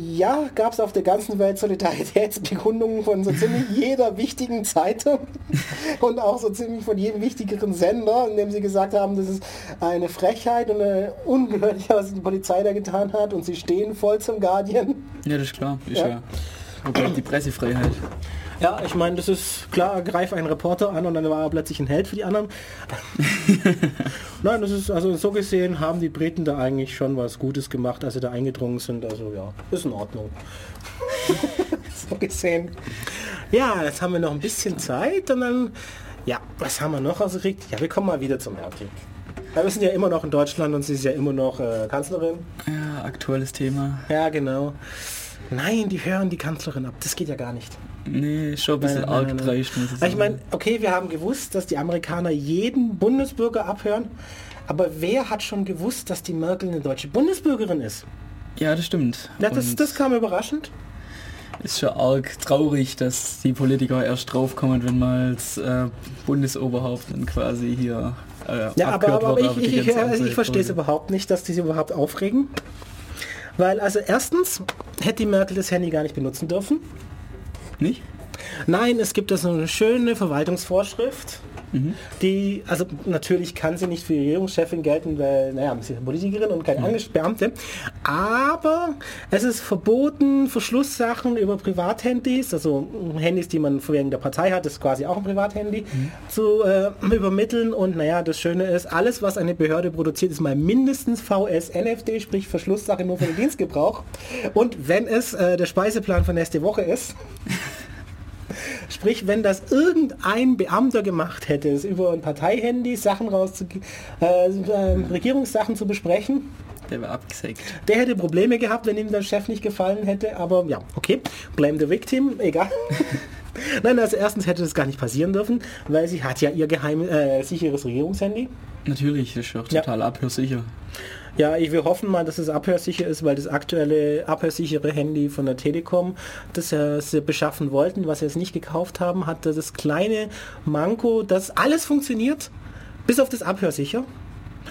Ja, gab es auf der ganzen Welt Solidaritätsbekundungen von so ziemlich jeder wichtigen Zeitung und auch so ziemlich von jedem wichtigeren Sender, in dem sie gesagt haben, das ist eine Frechheit und eine ungehörliche, was die Polizei da getan hat und sie stehen voll zum Guardian. Ja, das ist klar. Ist Ja. ja. Bleibt die Pressefreiheit? Ja, ich meine, das ist klar, greif einen Reporter an und dann war er plötzlich ein Held für die anderen. Nein, das ist, also so gesehen haben die Briten da eigentlich schon was Gutes gemacht, als sie da eingedrungen sind. Also ja, ist in Ordnung. so gesehen. Ja, jetzt haben wir noch ein bisschen Zeit und dann, ja, was haben wir noch ausgekriegt? Ja, wir kommen mal wieder zum Erdkrieg. Aber wir sind ja immer noch in Deutschland und sie ist ja immer noch äh, Kanzlerin. Ja, aktuelles Thema. Ja, genau. Nein, die hören die Kanzlerin ab. Das geht ja gar nicht. Nee, schon ein bisschen Nein, arg nein, dreist, muss ich sagen. ich meine, okay, wir haben gewusst, dass die Amerikaner jeden Bundesbürger abhören. Aber wer hat schon gewusst, dass die Merkel eine deutsche Bundesbürgerin ist? ja, das stimmt. Ja, das, das kam überraschend. ist schon arg traurig, dass die Politiker erst draufkommen, wenn mal als äh, Bundesoberhaupt dann quasi hier äh, Ja, aber, abgehört aber, aber ich, ich, also ich verstehe es überhaupt nicht, dass die sich überhaupt aufregen. Weil also erstens hätte die Merkel das Handy gar nicht benutzen dürfen. Nicht? Nein, es gibt da so eine schöne Verwaltungsvorschrift, Mhm. die, also natürlich kann sie nicht für die Regierungschefin gelten, weil, naja, sie ist eine Politikerin und Mhm. keine Angestellte. Aber es ist verboten, Verschlusssachen über Privathandys, also Handys, die man wegen der Partei hat, ist quasi auch ein Privathandy, Mhm. zu äh, übermitteln. Und naja, das Schöne ist, alles, was eine Behörde produziert, ist mal mindestens VS-NFD, sprich Verschlusssache nur für den Dienstgebrauch. Und wenn es äh, der Speiseplan für nächste Woche ist, Sprich, wenn das irgendein Beamter gemacht hätte, es über ein Parteihandy Sachen rauszugeben, äh, äh, Regierungssachen zu besprechen, Der war abgesägt. der hätte Probleme gehabt, wenn ihm der Chef nicht gefallen hätte. Aber ja, okay, blame the victim, egal. Nein, also erstens hätte das gar nicht passieren dürfen, weil sie hat ja ihr geheim äh, sicheres Regierungshandy. Natürlich, das ist auch Ja. total abhörsicher. Ja, ich will hoffen mal, dass es abhörsicher ist, weil das aktuelle abhörsichere Handy von der Telekom, das äh, sie beschaffen wollten, was sie jetzt nicht gekauft haben, hat das kleine Manko, dass alles funktioniert, bis auf das abhörsicher.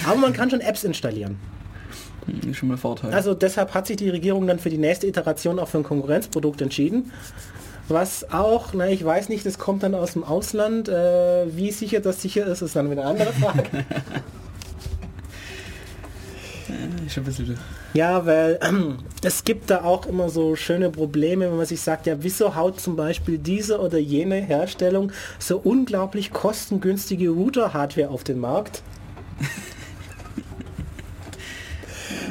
Aber man kann schon Apps installieren. Hm, Ist schon mal Vorteil. Also deshalb hat sich die Regierung dann für die nächste Iteration auch für ein Konkurrenzprodukt entschieden. Was auch, na ich weiß nicht, das kommt dann aus dem Ausland. Äh, wie sicher das sicher ist, ist dann wieder eine andere Frage. ist ein bisschen Ja, weil ähm, es gibt da auch immer so schöne Probleme, wenn man sich sagt, ja, wieso haut zum Beispiel diese oder jene Herstellung so unglaublich kostengünstige Router-Hardware auf den Markt?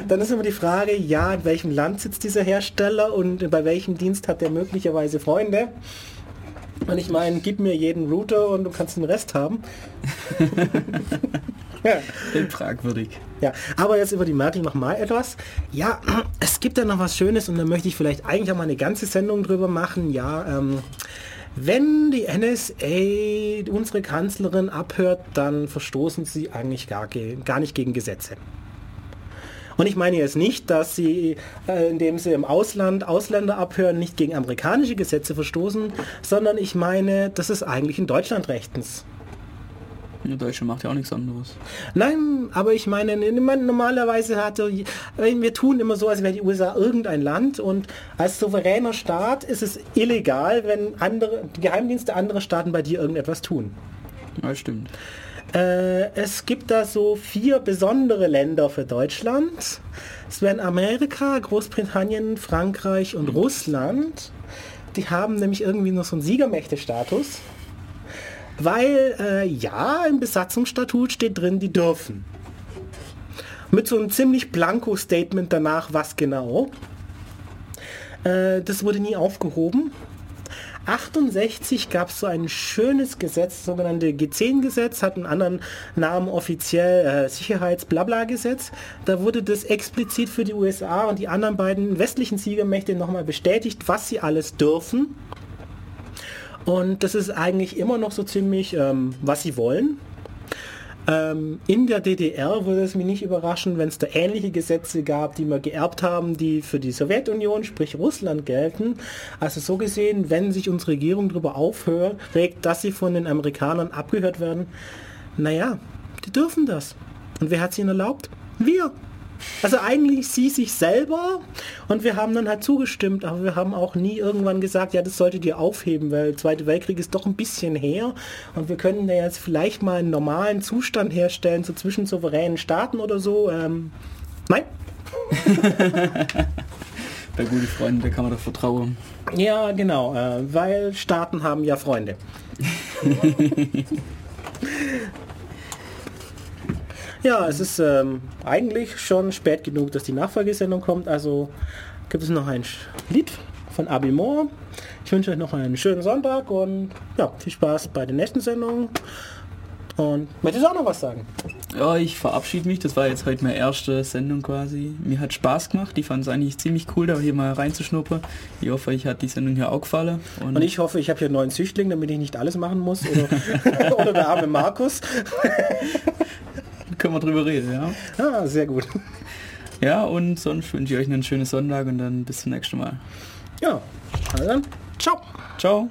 Dann ist immer die Frage, ja, in welchem Land sitzt dieser Hersteller und bei welchem Dienst hat der möglicherweise Freunde? Und ich meine, gib mir jeden Router und du kannst den Rest haben. ja. Fragwürdig. Ja, aber jetzt über die Merkel noch mal etwas. Ja, es gibt da noch was Schönes und da möchte ich vielleicht eigentlich auch mal eine ganze Sendung drüber machen. Ja, ähm, wenn die NSA unsere Kanzlerin abhört, dann verstoßen sie eigentlich gar, gar nicht gegen Gesetze. Und ich meine jetzt nicht, dass sie, äh, indem sie im Ausland Ausländer abhören, nicht gegen amerikanische Gesetze verstoßen, sondern ich meine, das ist eigentlich in Deutschland rechtens. Der Deutsche macht ja auch nichts anderes. Nein, aber ich meine, ich meine, normalerweise hatte, wir tun immer so, als wäre die USA irgendein Land und als souveräner Staat ist es illegal, wenn andere die Geheimdienste anderer Staaten bei dir irgendetwas tun. Ja, stimmt. Äh, es gibt da so vier besondere Länder für Deutschland. Es wären Amerika, Großbritannien, Frankreich und Russland. Die haben nämlich irgendwie noch so einen Siegermächte-Status. Weil, äh, ja, im Besatzungsstatut steht drin, die dürfen. Mit so einem ziemlich blanko Statement danach, was genau. Äh, das wurde nie aufgehoben. 68 gab es so ein schönes Gesetz, sogenannte G10-Gesetz, hat einen anderen Namen offiziell äh, Sicherheits-Blabla-Gesetz. Da wurde das explizit für die USA und die anderen beiden westlichen Siegermächte nochmal bestätigt, was sie alles dürfen. Und das ist eigentlich immer noch so ziemlich, ähm, was sie wollen. Ähm, in der DDR würde es mich nicht überraschen, wenn es da ähnliche Gesetze gab, die wir geerbt haben, die für die Sowjetunion, sprich Russland, gelten. Also so gesehen, wenn sich unsere Regierung darüber aufregt, dass sie von den Amerikanern abgehört werden, naja, die dürfen das. Und wer hat es ihnen erlaubt? Wir. Also eigentlich sie sich selber und wir haben dann halt zugestimmt, aber wir haben auch nie irgendwann gesagt, ja, das solltet ihr aufheben, weil der Zweite Weltkrieg ist doch ein bisschen her und wir können da jetzt vielleicht mal einen normalen Zustand herstellen, so zwischen souveränen Staaten oder so. Ähm, nein. Bei guten Freunden, da kann man doch vertrauen. Ja, genau, äh, weil Staaten haben ja Freunde. ja, es ist ähm, eigentlich schon spät genug, dass die Nachfolgesendung kommt. Also gibt es noch ein Lied von Abi Moore. Ich wünsche euch noch einen schönen Sonntag und ja, viel Spaß bei den nächsten Sendungen. Und möchtest du auch noch was sagen? Ja, ich verabschiede mich. Das war jetzt heute meine erste Sendung quasi. Mir hat Spaß gemacht. Ich fand es eigentlich ziemlich cool, da hier mal reinzuschnuppern. Ich hoffe, euch hat die Sendung hier auch gefallen. Und, ich hoffe, ich habe hier einen neuen Züchtling, damit ich nicht alles machen muss. Oder, oder der arme Markus. Können wir drüber reden, ja. Ah, sehr gut. Ja, und sonst wünsche ich euch einen schönen Sonntag und dann bis zum nächsten Mal. Ja, also dann, ciao. Ciao.